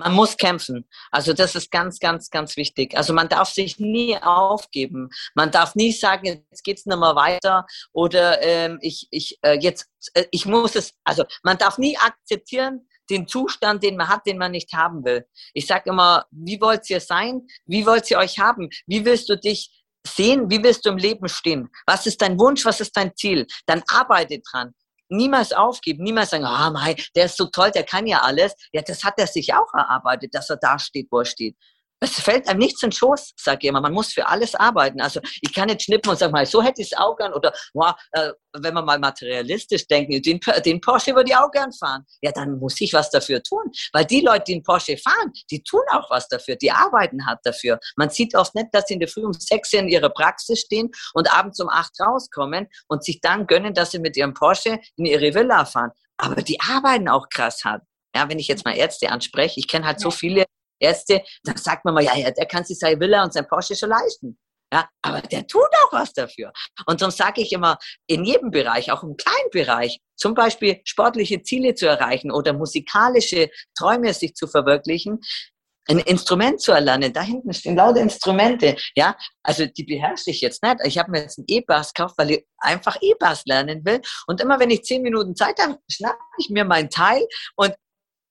Man muss kämpfen. Also das ist ganz, ganz, ganz wichtig. Also man darf sich nie aufgeben. Man darf nie sagen, jetzt geht's nicht mehr weiter oder ähm, ich, ich äh, jetzt, äh, ich muss es. Also man darf nie akzeptieren den Zustand, den man hat, den man nicht haben will. Ich sage immer, wie wollt ihr sein? Wie wollt ihr euch haben? Wie willst du dich sehen? Wie willst du im Leben stehen? Was ist dein Wunsch? Was ist dein Ziel? Dann arbeite dran niemals aufgeben, niemals sagen, ah, oh, der ist so toll, der kann ja alles. Ja, das hat er sich auch erarbeitet, dass er da steht, wo er steht. Es fällt einem nichts in den Schoß, sage ich immer. Man muss für alles arbeiten. Also ich kann nicht schnippen und sagen mal, so hätte ich es auch gern. Oder wow, äh, wenn wir mal materialistisch denken, den, den Porsche würde ich auch gern fahren. Ja, dann muss ich was dafür tun. Weil die Leute, die den Porsche fahren, die tun auch was dafür. Die arbeiten hart dafür. Man sieht oft nicht, dass sie in der Früh um sechs in ihrer Praxis stehen und abends um acht rauskommen und sich dann gönnen, dass sie mit ihrem Porsche in ihre Villa fahren. Aber die arbeiten auch krass hart. Ja, wenn ich jetzt mal Ärzte anspreche, ich kenne halt so viele, Ärzte, da sagt man mal, ja, ja, der kann sich seine Villa und sein Porsche schon leisten. Ja, aber der tut auch was dafür. Und darum sage ich immer, in jedem Bereich, auch im kleinen Bereich, zum Beispiel sportliche Ziele zu erreichen oder musikalische Träume sich zu verwirklichen, ein Instrument zu erlernen. Da hinten stehen lauter Instrumente. Ja, also die beherrsche ich jetzt nicht. Ich habe mir jetzt einen E-Bass gekauft, weil ich einfach E-Bass lernen will. Und immer wenn ich zehn Minuten Zeit habe, schnappe ich mir mein Teil und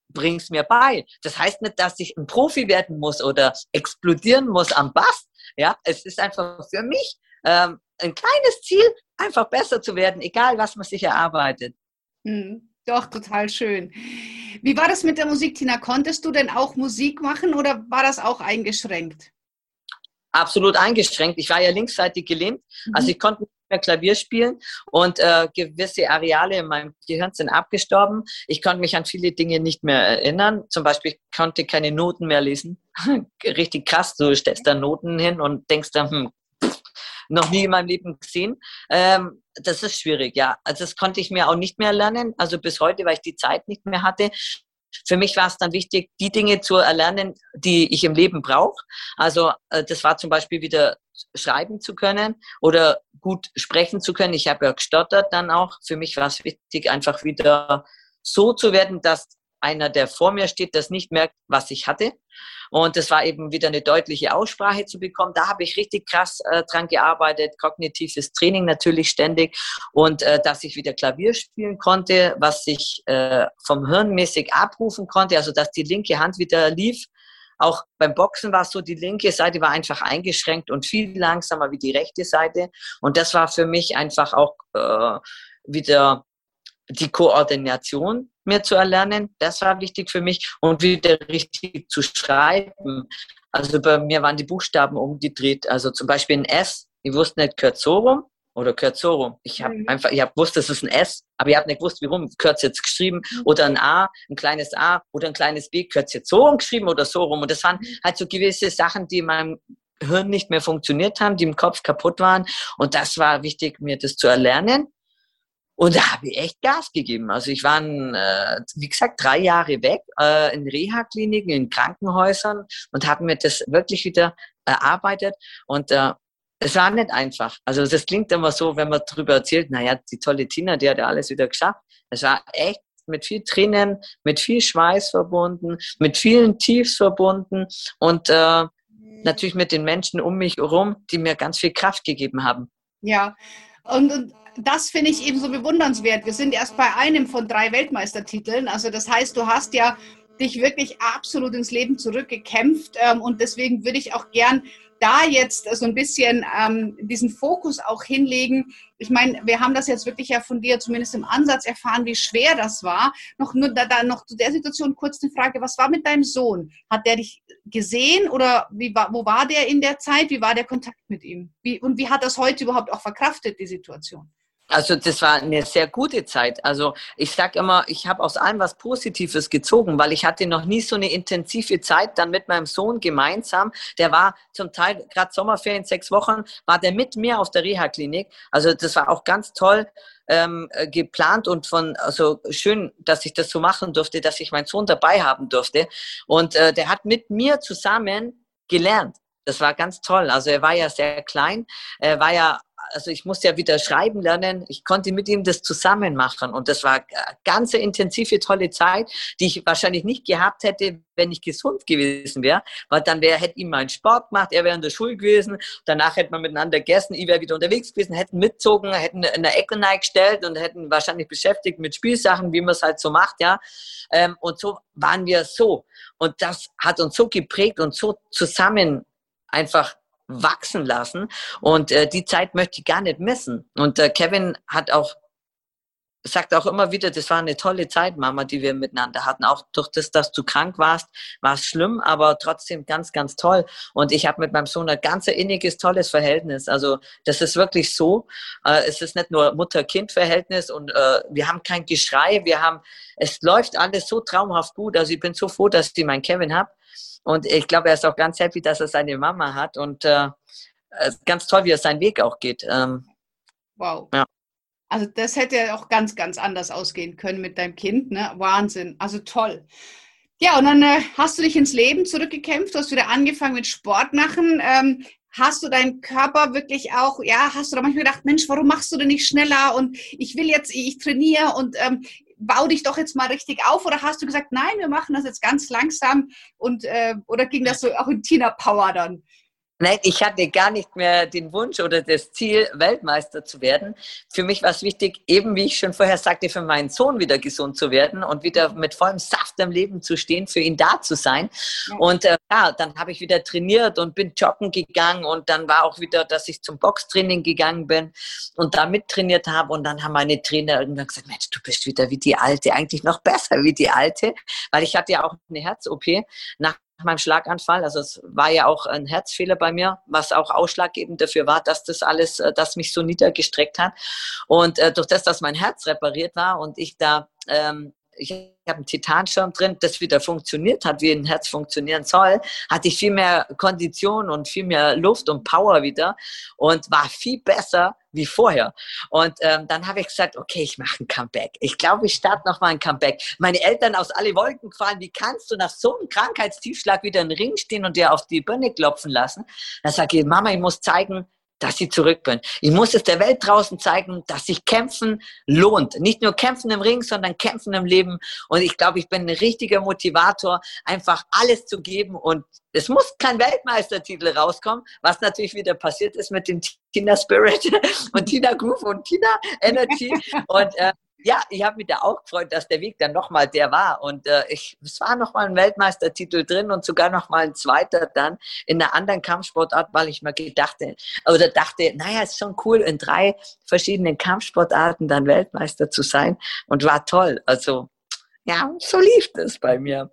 bring's mir bei. Das heißt nicht, dass ich ein Profi werden muss oder explodieren muss am Bass. Ja, es ist einfach für mich ähm, ein kleines Ziel, einfach besser zu werden, egal was man sich erarbeitet. Hm, doch, total schön. Wie war das mit der Musik, Tina? Konntest du denn auch Musik machen oder war das auch eingeschränkt? Absolut eingeschränkt. Ich war ja linksseitig gelähmt, mhm. also ich konnte mehr Klavier spielen und äh, gewisse Areale in meinem Gehirn sind abgestorben. Ich konnte mich an viele Dinge nicht mehr erinnern. Zum Beispiel ich konnte keine Noten mehr lesen. Richtig krass, du stellst da Noten hin und denkst dann, hm, noch nie in meinem Leben gesehen. Ähm, das ist schwierig, ja. Also das konnte ich mir auch nicht mehr lernen, also bis heute, weil ich die Zeit nicht mehr hatte. Für mich war es dann wichtig, die Dinge zu erlernen, die ich im Leben brauche. Also äh, das war zum Beispiel wieder schreiben zu können oder gut sprechen zu können. Ich habe ja gestottert dann auch. Für mich war es wichtig, einfach wieder so zu werden, dass einer, der vor mir steht, das nicht merkt, was ich hatte. Und es war eben wieder eine deutliche Aussprache zu bekommen. Da habe ich richtig krass äh, dran gearbeitet, kognitives Training natürlich ständig und äh, dass ich wieder Klavier spielen konnte, was ich äh, vom Hirn mäßig abrufen konnte, also dass die linke Hand wieder lief. Auch beim Boxen war es so, die linke Seite war einfach eingeschränkt und viel langsamer wie die rechte Seite. Und das war für mich einfach auch äh, wieder die Koordination mir zu erlernen, das war wichtig für mich und wieder richtig zu schreiben. Also bei mir waren die Buchstaben umgedreht. Also zum Beispiel ein S, ich wusste nicht, gehört so rum oder gehört so rum. Ich habe mhm. einfach, ich habe gewusst, das ist ein S, aber ich habe nicht gewusst, wie rum gehört es jetzt geschrieben mhm. oder ein A, ein kleines A oder ein kleines B, es jetzt so rum geschrieben oder so rum. Und das waren mhm. halt so gewisse Sachen, die in meinem Hirn nicht mehr funktioniert haben, die im Kopf kaputt waren. Und das war wichtig, mir das zu erlernen. Und da habe ich echt Gas gegeben. Also ich war, äh, wie gesagt, drei Jahre weg äh, in Reha-Kliniken, in Krankenhäusern und habe mir das wirklich wieder erarbeitet. Und äh, es war nicht einfach. Also das klingt immer so, wenn man darüber erzählt, naja, die tolle Tina, die hat ja alles wieder geschafft. Es war echt mit viel Tränen, mit viel Schweiß verbunden, mit vielen Tiefs verbunden und äh, natürlich mit den Menschen um mich herum, die mir ganz viel Kraft gegeben haben. Ja, und, und das finde ich eben so bewundernswert. Wir sind erst bei einem von drei Weltmeistertiteln. Also das heißt, du hast ja dich wirklich absolut ins Leben zurückgekämpft. Ähm, und deswegen würde ich auch gern da jetzt so ein bisschen ähm, diesen Fokus auch hinlegen. Ich meine, wir haben das jetzt wirklich ja von dir zumindest im Ansatz erfahren, wie schwer das war. Noch nur da, da noch zu der Situation kurz eine Frage: Was war mit deinem Sohn? Hat der dich gesehen oder wie war, wo war der in der Zeit? Wie war der Kontakt mit ihm? Wie, und wie hat das heute überhaupt auch verkraftet die Situation? Also das war eine sehr gute Zeit. Also ich sage immer, ich habe aus allem was Positives gezogen, weil ich hatte noch nie so eine intensive Zeit dann mit meinem Sohn gemeinsam. Der war zum Teil gerade Sommerferien sechs Wochen, war der mit mir auf der Reha-Klinik. Also das war auch ganz toll ähm, äh, geplant und von also schön, dass ich das so machen durfte, dass ich meinen Sohn dabei haben durfte. Und äh, der hat mit mir zusammen gelernt. Das war ganz toll. Also er war ja sehr klein, er war ja also ich musste ja wieder schreiben lernen. Ich konnte mit ihm das zusammen machen und das war eine ganz intensive, tolle Zeit, die ich wahrscheinlich nicht gehabt hätte, wenn ich gesund gewesen wäre, weil dann wäre, hätte ihm meinen Sport gemacht, er wäre in der Schule gewesen, danach hätte man miteinander gegessen, ich wäre wieder unterwegs gewesen, hätten mitzogen, hätten in der Ecke gestellt und hätten wahrscheinlich beschäftigt mit Spielsachen, wie man es halt so macht, ja. Ähm, und so waren wir so. Und das hat uns so geprägt und so zusammen einfach wachsen lassen. Und äh, die Zeit möchte ich gar nicht missen. Und äh, Kevin hat auch sagt auch immer wieder, das war eine tolle Zeit, Mama, die wir miteinander hatten. Auch durch das, dass du krank warst, war es schlimm, aber trotzdem ganz, ganz toll. Und ich habe mit meinem Sohn ein ganz inniges, tolles Verhältnis. Also das ist wirklich so. Äh, es ist nicht nur Mutter-Kind-Verhältnis und äh, wir haben kein Geschrei. Wir haben, es läuft alles so traumhaft gut. Also ich bin so froh, dass ich meinen Kevin habe. Und ich glaube, er ist auch ganz happy, dass er seine Mama hat und äh, ganz toll, wie er seinen Weg auch geht. Ähm, wow. Ja. Also das hätte ja auch ganz, ganz anders ausgehen können mit deinem Kind. Ne? Wahnsinn. Also toll. Ja, und dann äh, hast du dich ins Leben zurückgekämpft, du hast wieder angefangen mit Sport machen. Ähm, hast du deinen Körper wirklich auch, ja, hast du da manchmal gedacht, Mensch, warum machst du denn nicht schneller und ich will jetzt, ich trainiere und ähm, bau dich doch jetzt mal richtig auf oder hast du gesagt, nein, wir machen das jetzt ganz langsam und äh, oder ging das so auch in Tina Power dann? Nein, ich hatte gar nicht mehr den Wunsch oder das Ziel, Weltmeister zu werden. Für mich war es wichtig, eben wie ich schon vorher sagte, für meinen Sohn wieder gesund zu werden und wieder mit vollem Saft im Leben zu stehen, für ihn da zu sein. Und äh, ja, dann habe ich wieder trainiert und bin joggen gegangen und dann war auch wieder, dass ich zum Boxtraining gegangen bin und da mittrainiert habe und dann haben meine Trainer irgendwann gesagt, Mensch, du bist wieder wie die Alte, eigentlich noch besser wie die Alte, weil ich hatte ja auch eine Herz-OP nach meinem Schlaganfall. Also es war ja auch ein Herzfehler bei mir, was auch ausschlaggebend dafür war, dass das alles, äh, das mich so niedergestreckt hat. Und äh, durch das, dass mein Herz repariert war und ich da ähm, ich habe einen Titanschirm drin, das wieder funktioniert hat, wie ein Herz funktionieren soll, hatte ich viel mehr Kondition und viel mehr Luft und Power wieder und war viel besser wie vorher. Und ähm, dann habe ich gesagt, okay, ich mache ein Comeback. Ich glaube, ich starte nochmal ein Comeback. Meine Eltern aus alle Wolken gefallen, wie kannst du nach so einem Krankheitstiefschlag wieder im Ring stehen und dir auf die Birne klopfen lassen? Dann sage ich, Mama, ich muss zeigen, dass sie zurück bin. Ich muss es der Welt draußen zeigen, dass sich Kämpfen lohnt. Nicht nur Kämpfen im Ring, sondern Kämpfen im Leben. Und ich glaube, ich bin ein richtiger Motivator, einfach alles zu geben. Und es muss kein Weltmeistertitel rauskommen, was natürlich wieder passiert ist mit dem Tina Spirit und Tina Groove und Tina Energy. Und äh, Ja, ich habe mich da auch gefreut, dass der Weg dann nochmal der war. Und äh, ich, es war nochmal ein Weltmeistertitel drin und sogar nochmal ein zweiter dann in einer anderen Kampfsportart, weil ich mir gedachte, oder dachte, naja, ist schon cool, in drei verschiedenen Kampfsportarten dann Weltmeister zu sein. Und war toll. Also, ja, so lief das bei mir.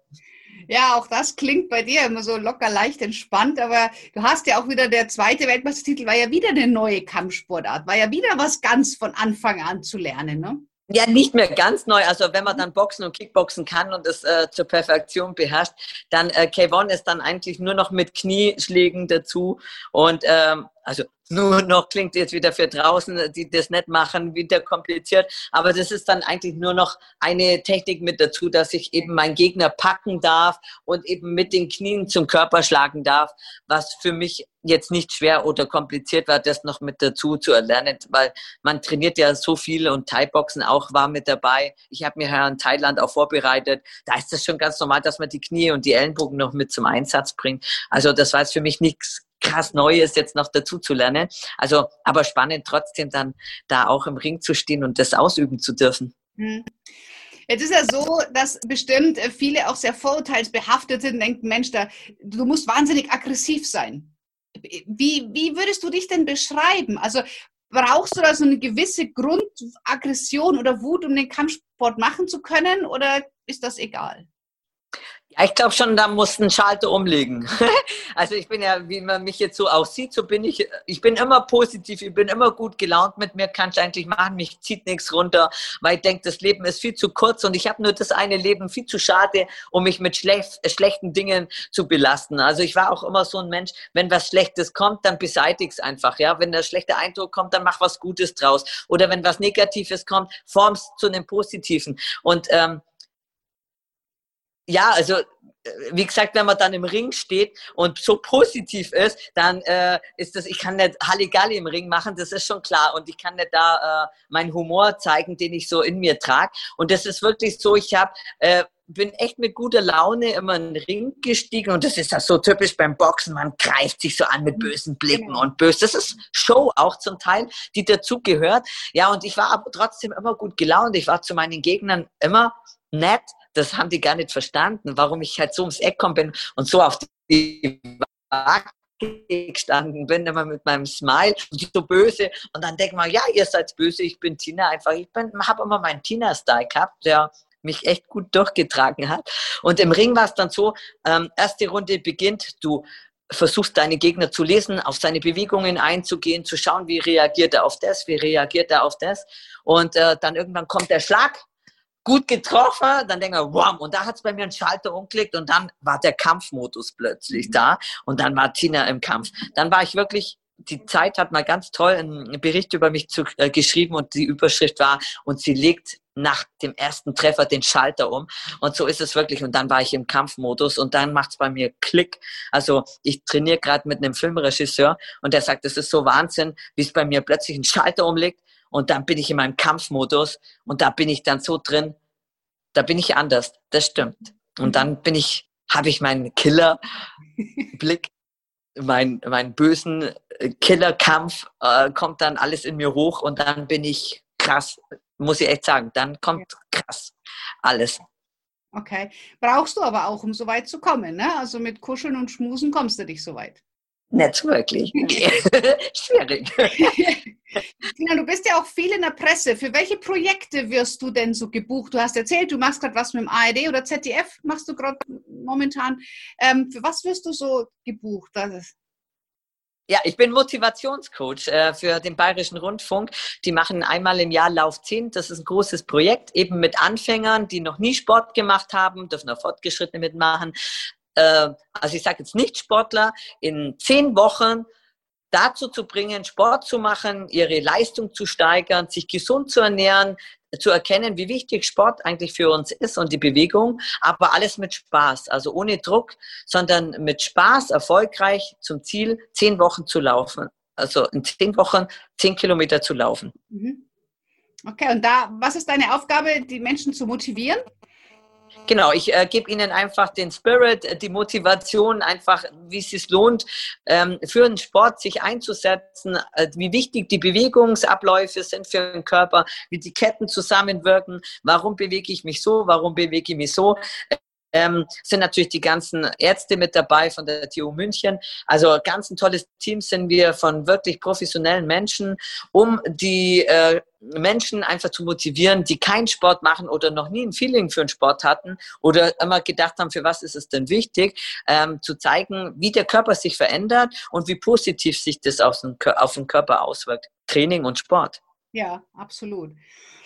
Ja, auch das klingt bei dir immer so locker, leicht, entspannt, aber du hast ja auch wieder der zweite Weltmeistertitel, war ja wieder eine neue Kampfsportart, war ja wieder was ganz von Anfang an zu lernen, ne? Ja, nicht mehr ganz neu. Also wenn man dann Boxen und Kickboxen kann und es äh, zur Perfektion beherrscht, dann äh, K1 ist dann eigentlich nur noch mit Knieschlägen dazu und ähm, also nur noch klingt jetzt wieder für draußen, die das nicht machen, wieder kompliziert. Aber das ist dann eigentlich nur noch eine Technik mit dazu, dass ich eben meinen Gegner packen darf und eben mit den Knien zum Körper schlagen darf, was für mich jetzt nicht schwer oder kompliziert war, das noch mit dazu zu erlernen, weil man trainiert ja so viel und Thai-Boxen auch war mit dabei. Ich habe mir ja in Thailand auch vorbereitet. Da ist das schon ganz normal, dass man die Knie und die Ellenbogen noch mit zum Einsatz bringt. Also das war jetzt für mich nichts krass Neues jetzt noch dazu zu lernen. Also, aber spannend trotzdem dann da auch im Ring zu stehen und das ausüben zu dürfen. Hm. Jetzt ist ja so, dass bestimmt viele auch sehr vorurteilsbehaftet sind, denken, Mensch, da, du musst wahnsinnig aggressiv sein. Wie, wie würdest du dich denn beschreiben? Also brauchst du da so eine gewisse Grundaggression oder Wut, um den Kampfsport machen zu können oder ist das egal? Ja, ich glaube schon, da muss ein Schalter umlegen. also ich bin ja, wie man mich jetzt so aussieht, so bin ich, ich bin immer positiv, ich bin immer gut gelaunt mit mir, kann ich eigentlich machen, mich zieht nichts runter, weil ich denke, das Leben ist viel zu kurz und ich habe nur das eine Leben viel zu schade, um mich mit schlecht, schlechten Dingen zu belasten. Also ich war auch immer so ein Mensch, wenn was Schlechtes kommt, dann beseitige es einfach. Ja, wenn der schlechte Eindruck kommt, dann mach was Gutes draus. Oder wenn was Negatives kommt, form's zu einem Positiven. Und ähm, ja, also wie gesagt, wenn man dann im Ring steht und so positiv ist, dann äh, ist das, ich kann nicht Halligalli im Ring machen, das ist schon klar. Und ich kann nicht da äh, meinen Humor zeigen, den ich so in mir trage. Und das ist wirklich so, ich habe äh, bin echt mit guter Laune immer in den Ring gestiegen und das ist das so typisch beim Boxen, man greift sich so an mit bösen Blicken genau. und böse. Das ist Show auch zum Teil, die dazu gehört. Ja, und ich war aber trotzdem immer gut gelaunt. Ich war zu meinen Gegnern immer nett, das haben die gar nicht verstanden, warum ich halt so ums Eck kommen bin und so auf die Waage gestanden bin, immer mit meinem Smile und so böse. Und dann denkt man, ja, ihr seid böse, ich bin Tina einfach. Ich habe immer meinen Tina-Style gehabt, der mich echt gut durchgetragen hat. Und im Ring war es dann so, ähm, erste Runde beginnt, du versuchst deine Gegner zu lesen, auf seine Bewegungen einzugehen, zu schauen, wie reagiert er auf das, wie reagiert er auf das. Und äh, dann irgendwann kommt der Schlag gut getroffen, dann denke ich, wow, und da hat es bei mir einen Schalter umgelegt und dann war der Kampfmodus plötzlich da und dann war Tina im Kampf. Dann war ich wirklich, die Zeit hat mal ganz toll einen Bericht über mich zu, äh, geschrieben und die Überschrift war, und sie legt nach dem ersten Treffer den Schalter um. Und so ist es wirklich. Und dann war ich im Kampfmodus und dann macht es bei mir Klick. Also ich trainiere gerade mit einem Filmregisseur und der sagt, es ist so Wahnsinn, wie es bei mir plötzlich einen Schalter umlegt und dann bin ich in meinem Kampfmodus und da bin ich dann so drin, da bin ich anders, das stimmt. Und dann bin ich, habe ich meinen Killerblick, mein, meinen bösen äh, Killerkampf, äh, kommt dann alles in mir hoch und dann bin ich krass, muss ich echt sagen, dann kommt krass alles. Okay. Brauchst du aber auch, um so weit zu kommen, ne? Also mit Kuscheln und Schmusen kommst du nicht so weit. Nicht wirklich. Schwierig. Tina, du bist ja auch viel in der Presse. Für welche Projekte wirst du denn so gebucht? Du hast erzählt, du machst gerade was mit dem ARD oder ZDF, machst du gerade momentan. Ähm, für was wirst du so gebucht? Ja, ich bin Motivationscoach äh, für den Bayerischen Rundfunk. Die machen einmal im Jahr Lauf 10. Das ist ein großes Projekt, eben mit Anfängern, die noch nie Sport gemacht haben, dürfen auch Fortgeschrittene mitmachen äh, also ich sage jetzt nicht Sportler, in zehn Wochen dazu zu bringen, Sport zu machen, ihre Leistung zu steigern, sich gesund zu ernähren, zu erkennen, wie wichtig Sport eigentlich für uns ist und die Bewegung, aber alles mit Spaß, also ohne Druck, sondern mit Spaß erfolgreich zum Ziel, zehn Wochen zu laufen. Also in zehn Wochen zehn Kilometer zu laufen. Mhm. Okay, und da, was ist deine Aufgabe, die Menschen zu motivieren? Genau, ich äh, gebe Ihnen einfach den Spirit, äh, die Motivation, einfach, wie es sich lohnt, ähm, für den Sport sich einzusetzen, äh, wie wichtig die Bewegungsabläufe sind für den Körper, wie die Ketten zusammenwirken, warum bewege ich mich so, warum bewege ich mich so ähm, sind natürlich die ganzen Ärzte mit dabei von der TU München. Also ganz ein tolles Team sind wir von wirklich professionellen Menschen, um die äh, Menschen einfach zu motivieren, die keinen Sport machen oder noch nie ein Feeling für einen Sport hatten oder immer gedacht haben, für was ist es denn wichtig, ähm, zu zeigen, wie der Körper sich verändert und wie positiv sich das auf den, auf den Körper auswirkt. Training und Sport. Ja, absolut.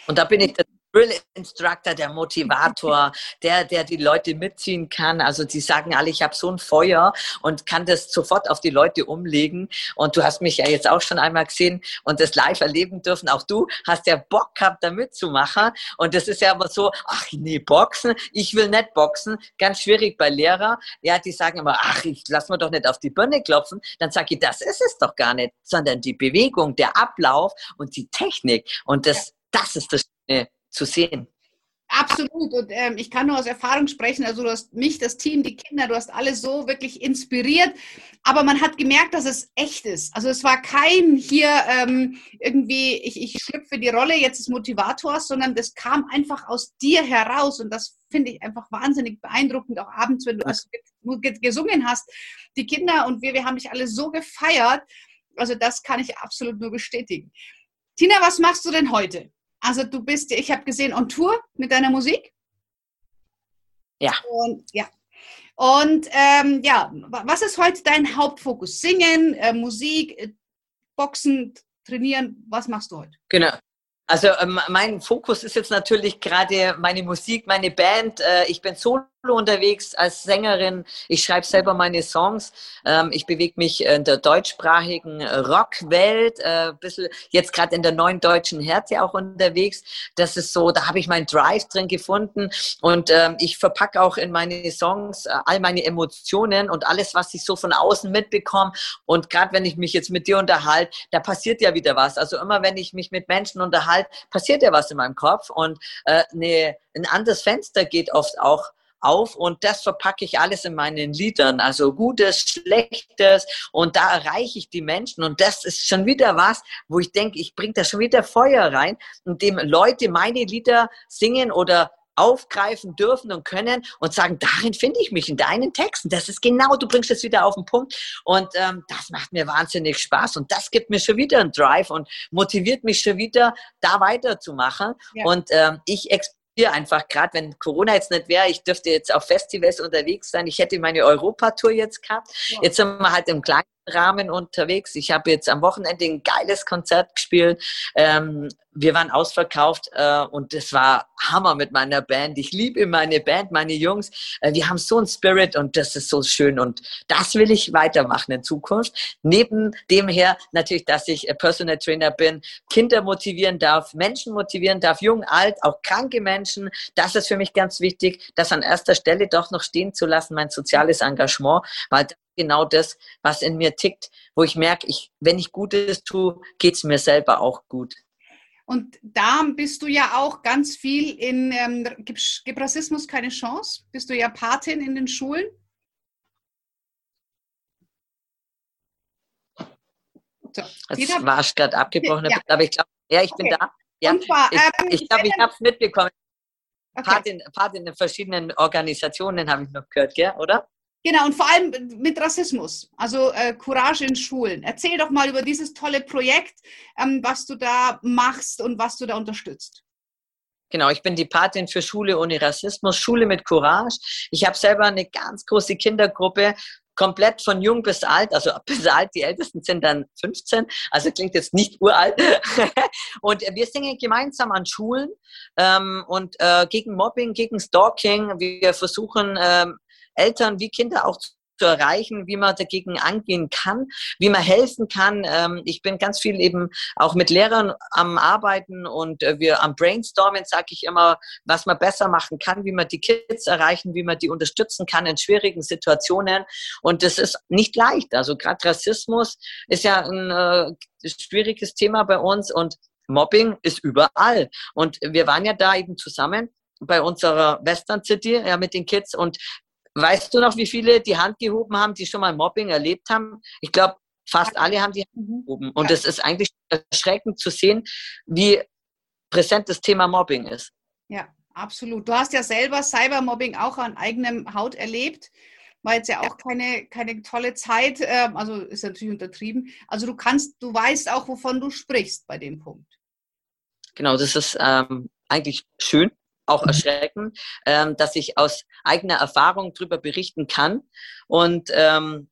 Und da bin ich Drill Instructor, der Motivator, der, der die Leute mitziehen kann. Also die sagen alle, ich habe so ein Feuer und kann das sofort auf die Leute umlegen. Und du hast mich ja jetzt auch schon einmal gesehen und das live erleben dürfen. Auch du hast ja Bock gehabt, da mitzumachen. Und das ist ja immer so, ach nee, Boxen, ich will nicht boxen. Ganz schwierig bei Lehrer. Ja, die sagen immer, ach, ich lass mir doch nicht auf die Birne klopfen. Dann sage ich, das ist es doch gar nicht, sondern die Bewegung, der Ablauf und die Technik. Und das, das ist das Schöne zu sehen. Absolut. Und ähm, ich kann nur aus Erfahrung sprechen. Also du hast mich, das Team, die Kinder, du hast alle so wirklich inspiriert. Aber man hat gemerkt, dass es echt ist. Also es war kein hier ähm, irgendwie, ich, ich schlüpfe die Rolle jetzt des Motivators, sondern das kam einfach aus dir heraus. Und das finde ich einfach wahnsinnig beeindruckend, auch abends, wenn du also gesungen hast. Die Kinder und wir, wir haben dich alle so gefeiert. Also das kann ich absolut nur bestätigen. Tina, was machst du denn heute? Also du bist, ich habe gesehen, on Tour mit deiner Musik. Ja. Und ja. Und ähm, ja, was ist heute dein Hauptfokus? Singen, äh, Musik, äh, Boxen, trainieren? Was machst du heute? Genau. Also ähm, mein Fokus ist jetzt natürlich gerade meine Musik, meine Band. Äh, ich bin solo unterwegs als Sängerin. Ich schreibe selber meine Songs. Ähm, ich bewege mich in der deutschsprachigen Rockwelt, äh, bisschen jetzt gerade in der neuen deutschen Härte auch unterwegs. Das ist so, da habe ich meinen Drive drin gefunden und ähm, ich verpacke auch in meine Songs äh, all meine Emotionen und alles, was ich so von außen mitbekomme. Und gerade wenn ich mich jetzt mit dir unterhalte, da passiert ja wieder was. Also immer wenn ich mich mit Menschen unterhalte, passiert ja was in meinem Kopf und äh, ne, ein anderes Fenster geht oft auch auf und das verpacke ich alles in meinen Liedern. Also Gutes, Schlechtes und da erreiche ich die Menschen und das ist schon wieder was, wo ich denke, ich bringe da schon wieder Feuer rein, indem Leute meine Lieder singen oder aufgreifen dürfen und können und sagen, darin finde ich mich in deinen Texten. Das ist genau, du bringst es wieder auf den Punkt und ähm, das macht mir wahnsinnig Spaß und das gibt mir schon wieder einen Drive und motiviert mich schon wieder, da weiterzumachen. Ja. Und ähm, ich hier einfach, gerade wenn Corona jetzt nicht wäre, ich dürfte jetzt auf Festivals unterwegs sein. Ich hätte meine Europatour jetzt gehabt. Ja. Jetzt sind wir halt im kleinen Rahmen unterwegs. Ich habe jetzt am Wochenende ein geiles Konzert gespielt. Ähm, wir waren ausverkauft äh, und es war Hammer mit meiner Band. Ich liebe meine Band, meine Jungs. Äh, wir haben so einen Spirit und das ist so schön und das will ich weitermachen in Zukunft. Neben dem her natürlich, dass ich Personal Trainer bin, Kinder motivieren darf, Menschen motivieren darf, jung, alt, auch kranke Menschen. Das ist für mich ganz wichtig, das an erster Stelle doch noch stehen zu lassen, mein soziales Engagement, weil genau das, was in mir tickt, wo ich merke, ich, wenn ich Gutes tue, geht es mir selber auch gut. Und da bist du ja auch ganz viel in, ähm, gibt, gibt Rassismus keine Chance? Bist du ja Patin in den Schulen? So, das war gerade abgebrochen, ja. aber ich glaube, ja, ich okay. bin da. Ja, zwar, ähm, ich glaube, ich, glaub, ich habe es mitbekommen. Okay. Patin, Patin in verschiedenen Organisationen habe ich noch gehört, gell, oder? Genau, und vor allem mit Rassismus, also äh, Courage in Schulen. Erzähl doch mal über dieses tolle Projekt, ähm, was du da machst und was du da unterstützt. Genau, ich bin die Patin für Schule ohne Rassismus, Schule mit Courage. Ich habe selber eine ganz große Kindergruppe, komplett von jung bis alt, also bis alt, die Ältesten sind dann 15, also klingt jetzt nicht uralt. und wir singen gemeinsam an Schulen ähm, und äh, gegen Mobbing, gegen Stalking. Wir versuchen ähm, Eltern wie Kinder auch zu erreichen, wie man dagegen angehen kann, wie man helfen kann. Ähm, ich bin ganz viel eben auch mit Lehrern am Arbeiten und äh, wir am Brainstormen, sage ich immer, was man besser machen kann, wie man die Kids erreichen, wie man die unterstützen kann in schwierigen Situationen. Und das ist nicht leicht. Also gerade Rassismus ist ja ein äh, schwieriges Thema bei uns und Mobbing ist überall. Und wir waren ja da eben zusammen bei unserer Western City, ja, mit den Kids. Und weißt du noch, wie viele die Hand gehoben haben, die schon mal Mobbing erlebt haben? Ich glaube, fast alle haben die Hand mhm. gehoben. Und es ist eigentlich erschreckend zu sehen, wie präsent das Thema Mobbing ist. Ja, absolut. Du hast ja selber Cybermobbing auch an eigenem Haut erlebt. War jetzt ja auch keine, keine tolle Zeit, ähm, also ist natürlich untertrieben. Also du kannst, du weißt auch, wovon du sprichst bei dem Punkt. Genau, das ist ähm, eigentlich schön, auch erschreckend, ähm, dass ich aus eigener Erfahrung darüber berichten kann. Und ähm,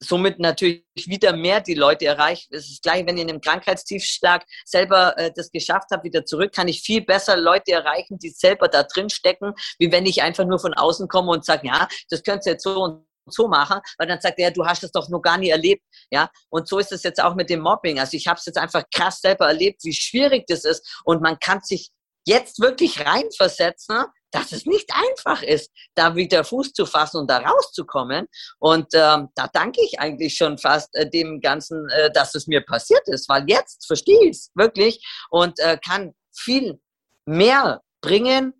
somit natürlich wieder mehr die Leute erreicht. Es ist gleich, wenn ich in einem Krankheitstiefschlag selber äh, das geschafft habe, wieder zurück, kann ich viel besser Leute erreichen, die selber da drin stecken, wie wenn ich einfach nur von außen komme und sage, ja, das könntest du jetzt so und so machen, weil dann sagt er, du hast das doch noch gar nie erlebt, ja. Und so ist es jetzt auch mit dem Mobbing. Also ich habe es jetzt einfach krass selber erlebt, wie schwierig das ist und man kann sich jetzt wirklich reinversetzen, dass es nicht einfach ist, da wieder Fuß zu fassen und da rauszukommen. Und ähm, da danke ich eigentlich schon fast äh, dem Ganzen, äh, dass es mir passiert ist, weil jetzt verstehe ich es wirklich und äh, kann viel mehr bringen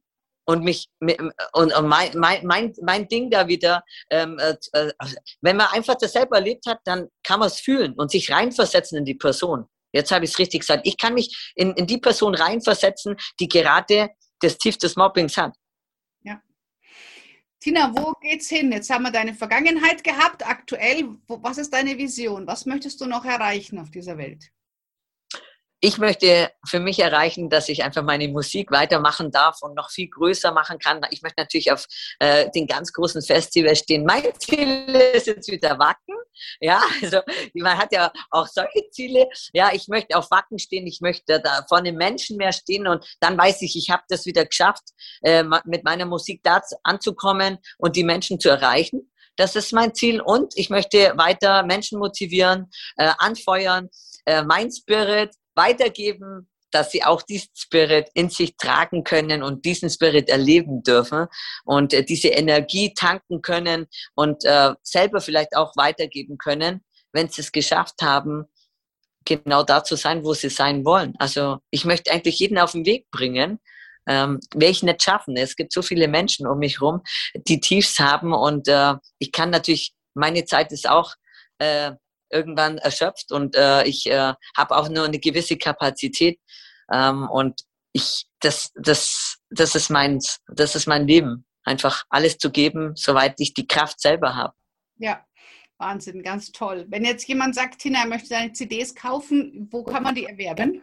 und mich und, und mein, mein, mein, mein Ding da wieder, ähm, äh, äh wenn man einfach das selber erlebt hat, dann kann man es fühlen und sich reinversetzen in die Person. Jetzt habe ich es richtig gesagt. Ich kann mich in, in die Person reinversetzen, die gerade das Tief des Mobbings hat. Ja. Tina, wo geht's hin? Jetzt haben wir deine Vergangenheit gehabt. Aktuell, wo, was ist deine Vision? Was möchtest du noch erreichen auf dieser Welt? Ich möchte für mich erreichen, dass ich einfach meine Musik weitermachen darf und noch viel größer machen kann. Ich möchte natürlich auf äh, den ganz großen Festival stehen. Mein Ziel ist jetzt wieder Wacken. Ja, also man hat ja auch solche Ziele. Ja, ich möchte auf Wacken stehen. Ich möchte da vor den Menschen mehr stehen und dann weiß ich, ich habe das wieder geschafft, äh, mit meiner Musik da anzukommen und die Menschen zu erreichen. Das ist mein Ziel und ich möchte weiter Menschen motivieren, äh, anfeuern, äh, mein Spirit weitergeben, dass sie auch diesen Spirit in sich tragen können und diesen Spirit erleben dürfen und äh, diese Energie tanken können und äh, selber vielleicht auch weitergeben können, wenn sie es geschafft haben, genau da zu sein, wo sie sein wollen. Also ich möchte eigentlich jeden auf den Weg bringen, ähm, werde ich nicht schaffen. Es gibt so viele Menschen um mich herum, die Tiefs haben und äh, ich kann natürlich, meine Zeit ist auch äh, irgendwann erschöpft und äh, ich äh, habe auch nur eine gewisse Kapazität ähm, und ich das das das ist mein das ist mein Leben einfach alles zu geben soweit ich die Kraft selber habe. Ja Wahnsinn ganz toll. Wenn jetzt jemand sagt Tina er möchte seine CDs kaufen wo kann man die erwerben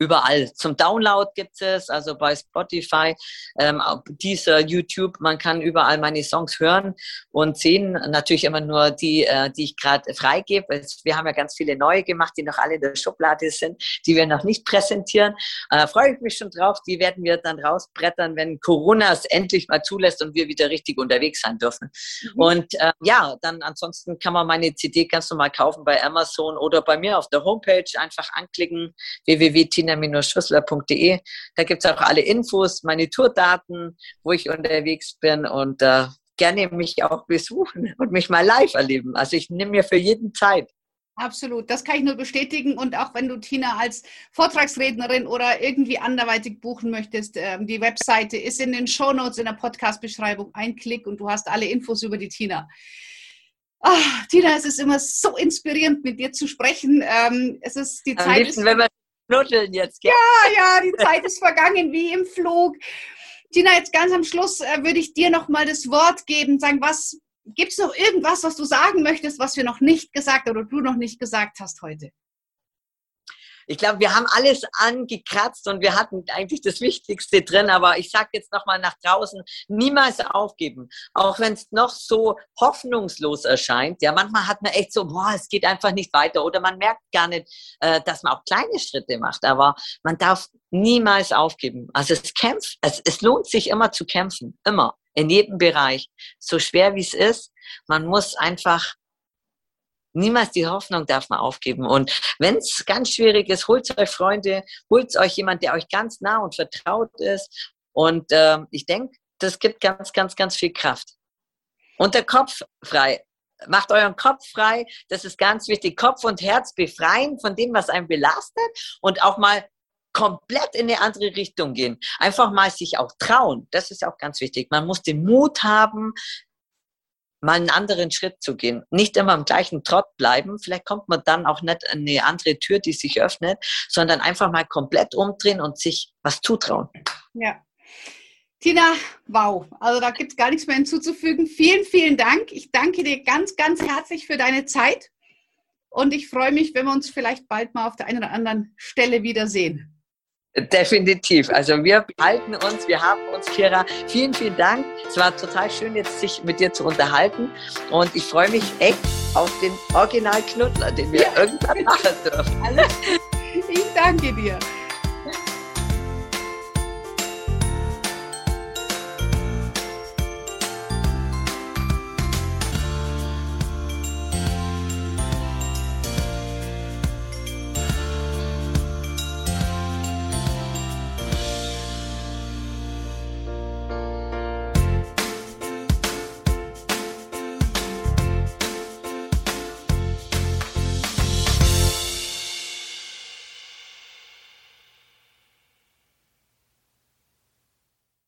überall. Zum Download gibt es, also bei Spotify, ähm, dieser YouTube, man kann überall meine Songs hören und sehen. Natürlich immer nur die, äh, die ich gerade freigebe. Wir haben ja ganz viele neue gemacht, die noch alle in der Schublade sind, die wir noch nicht präsentieren. Äh, Freue ich mich schon drauf. Die werden wir dann rausbrettern, wenn Corona es endlich mal zulässt und wir wieder richtig unterwegs sein dürfen. Mhm. Und äh, ja, dann ansonsten kann man meine CD ganz normal kaufen bei Amazon oder bei mir auf der Homepage einfach anklicken www.tina tina-schüssler.de. Da gibt es auch alle Infos, meine Tourdaten, wo ich unterwegs bin und äh, gerne mich auch besuchen und mich mal live erleben. Also ich nehme mir für jeden Zeit. Absolut, das kann ich nur bestätigen. Und auch wenn du Tina als Vortragsrednerin oder irgendwie anderweitig buchen möchtest, ähm, die Webseite ist in den Shownotes in der Podcast-Beschreibung. Ein Klick und du hast alle Infos über die Tina. Ach, Tina, es ist immer so inspirierend, mit dir zu sprechen. Ähm, es ist die Am Zeit. Liebsten, ist, wenn wir knuddeln jetzt. Ja, ja, die Zeit ist vergangen wie im Flug. Tina, jetzt ganz am Schluss äh, würde ich dir noch mal das Wort geben, sagen, was gibt es noch irgendwas, was du sagen möchtest, was wir noch nicht gesagt oder du noch nicht gesagt hast heute? Ich glaube, wir haben alles angekratzt und wir hatten eigentlich das Wichtigste drin. Aber ich sage jetzt nochmal nach draußen, niemals aufgeben. Auch wenn es noch so hoffnungslos erscheint. Ja, manchmal hat man echt so, boah, es geht einfach nicht weiter. Oder man merkt gar nicht, äh, dass man auch kleine Schritte macht. Aber man darf niemals aufgeben. Also es kämpft, es, es lohnt sich immer zu kämpfen. Immer. In jedem Bereich. So schwer wie es ist. Man muss einfach niemals die Hoffnung darf man aufgeben. Und wenn es ganz schwierig ist, holt euch Freunde, holt euch jemand, der euch ganz nah und vertraut ist. Und äh, ich denke, das gibt ganz, ganz, ganz viel Kraft. Und der Kopf frei. Macht euren Kopf frei. Das ist ganz wichtig. Kopf und Herz befreien von dem, was einen belastet. Und auch mal komplett in eine andere Richtung gehen. Einfach mal sich auch trauen. Das ist auch ganz wichtig. Man muss den Mut haben, mal einen anderen Schritt zu gehen. Nicht immer im gleichen Trott bleiben. Vielleicht kommt man dann auch nicht an eine andere Tür, die sich öffnet, sondern einfach mal komplett umdrehen und sich was zutrauen. Ja. Tina, wow. Also da gibt es gar nichts mehr hinzuzufügen. Vielen, vielen Dank. Ich danke dir ganz, ganz herzlich für deine Zeit. Und ich freue mich, wenn wir uns vielleicht bald mal auf der einen oder anderen Stelle wiedersehen. Definitiv. Also wir halten uns, wir haben uns, Kira. Vielen, vielen Dank. Es war total schön, jetzt sich mit dir zu unterhalten. Und ich freue mich echt auf den Original-Knuddler, den wir ja. irgendwann machen dürfen. Ich danke dir.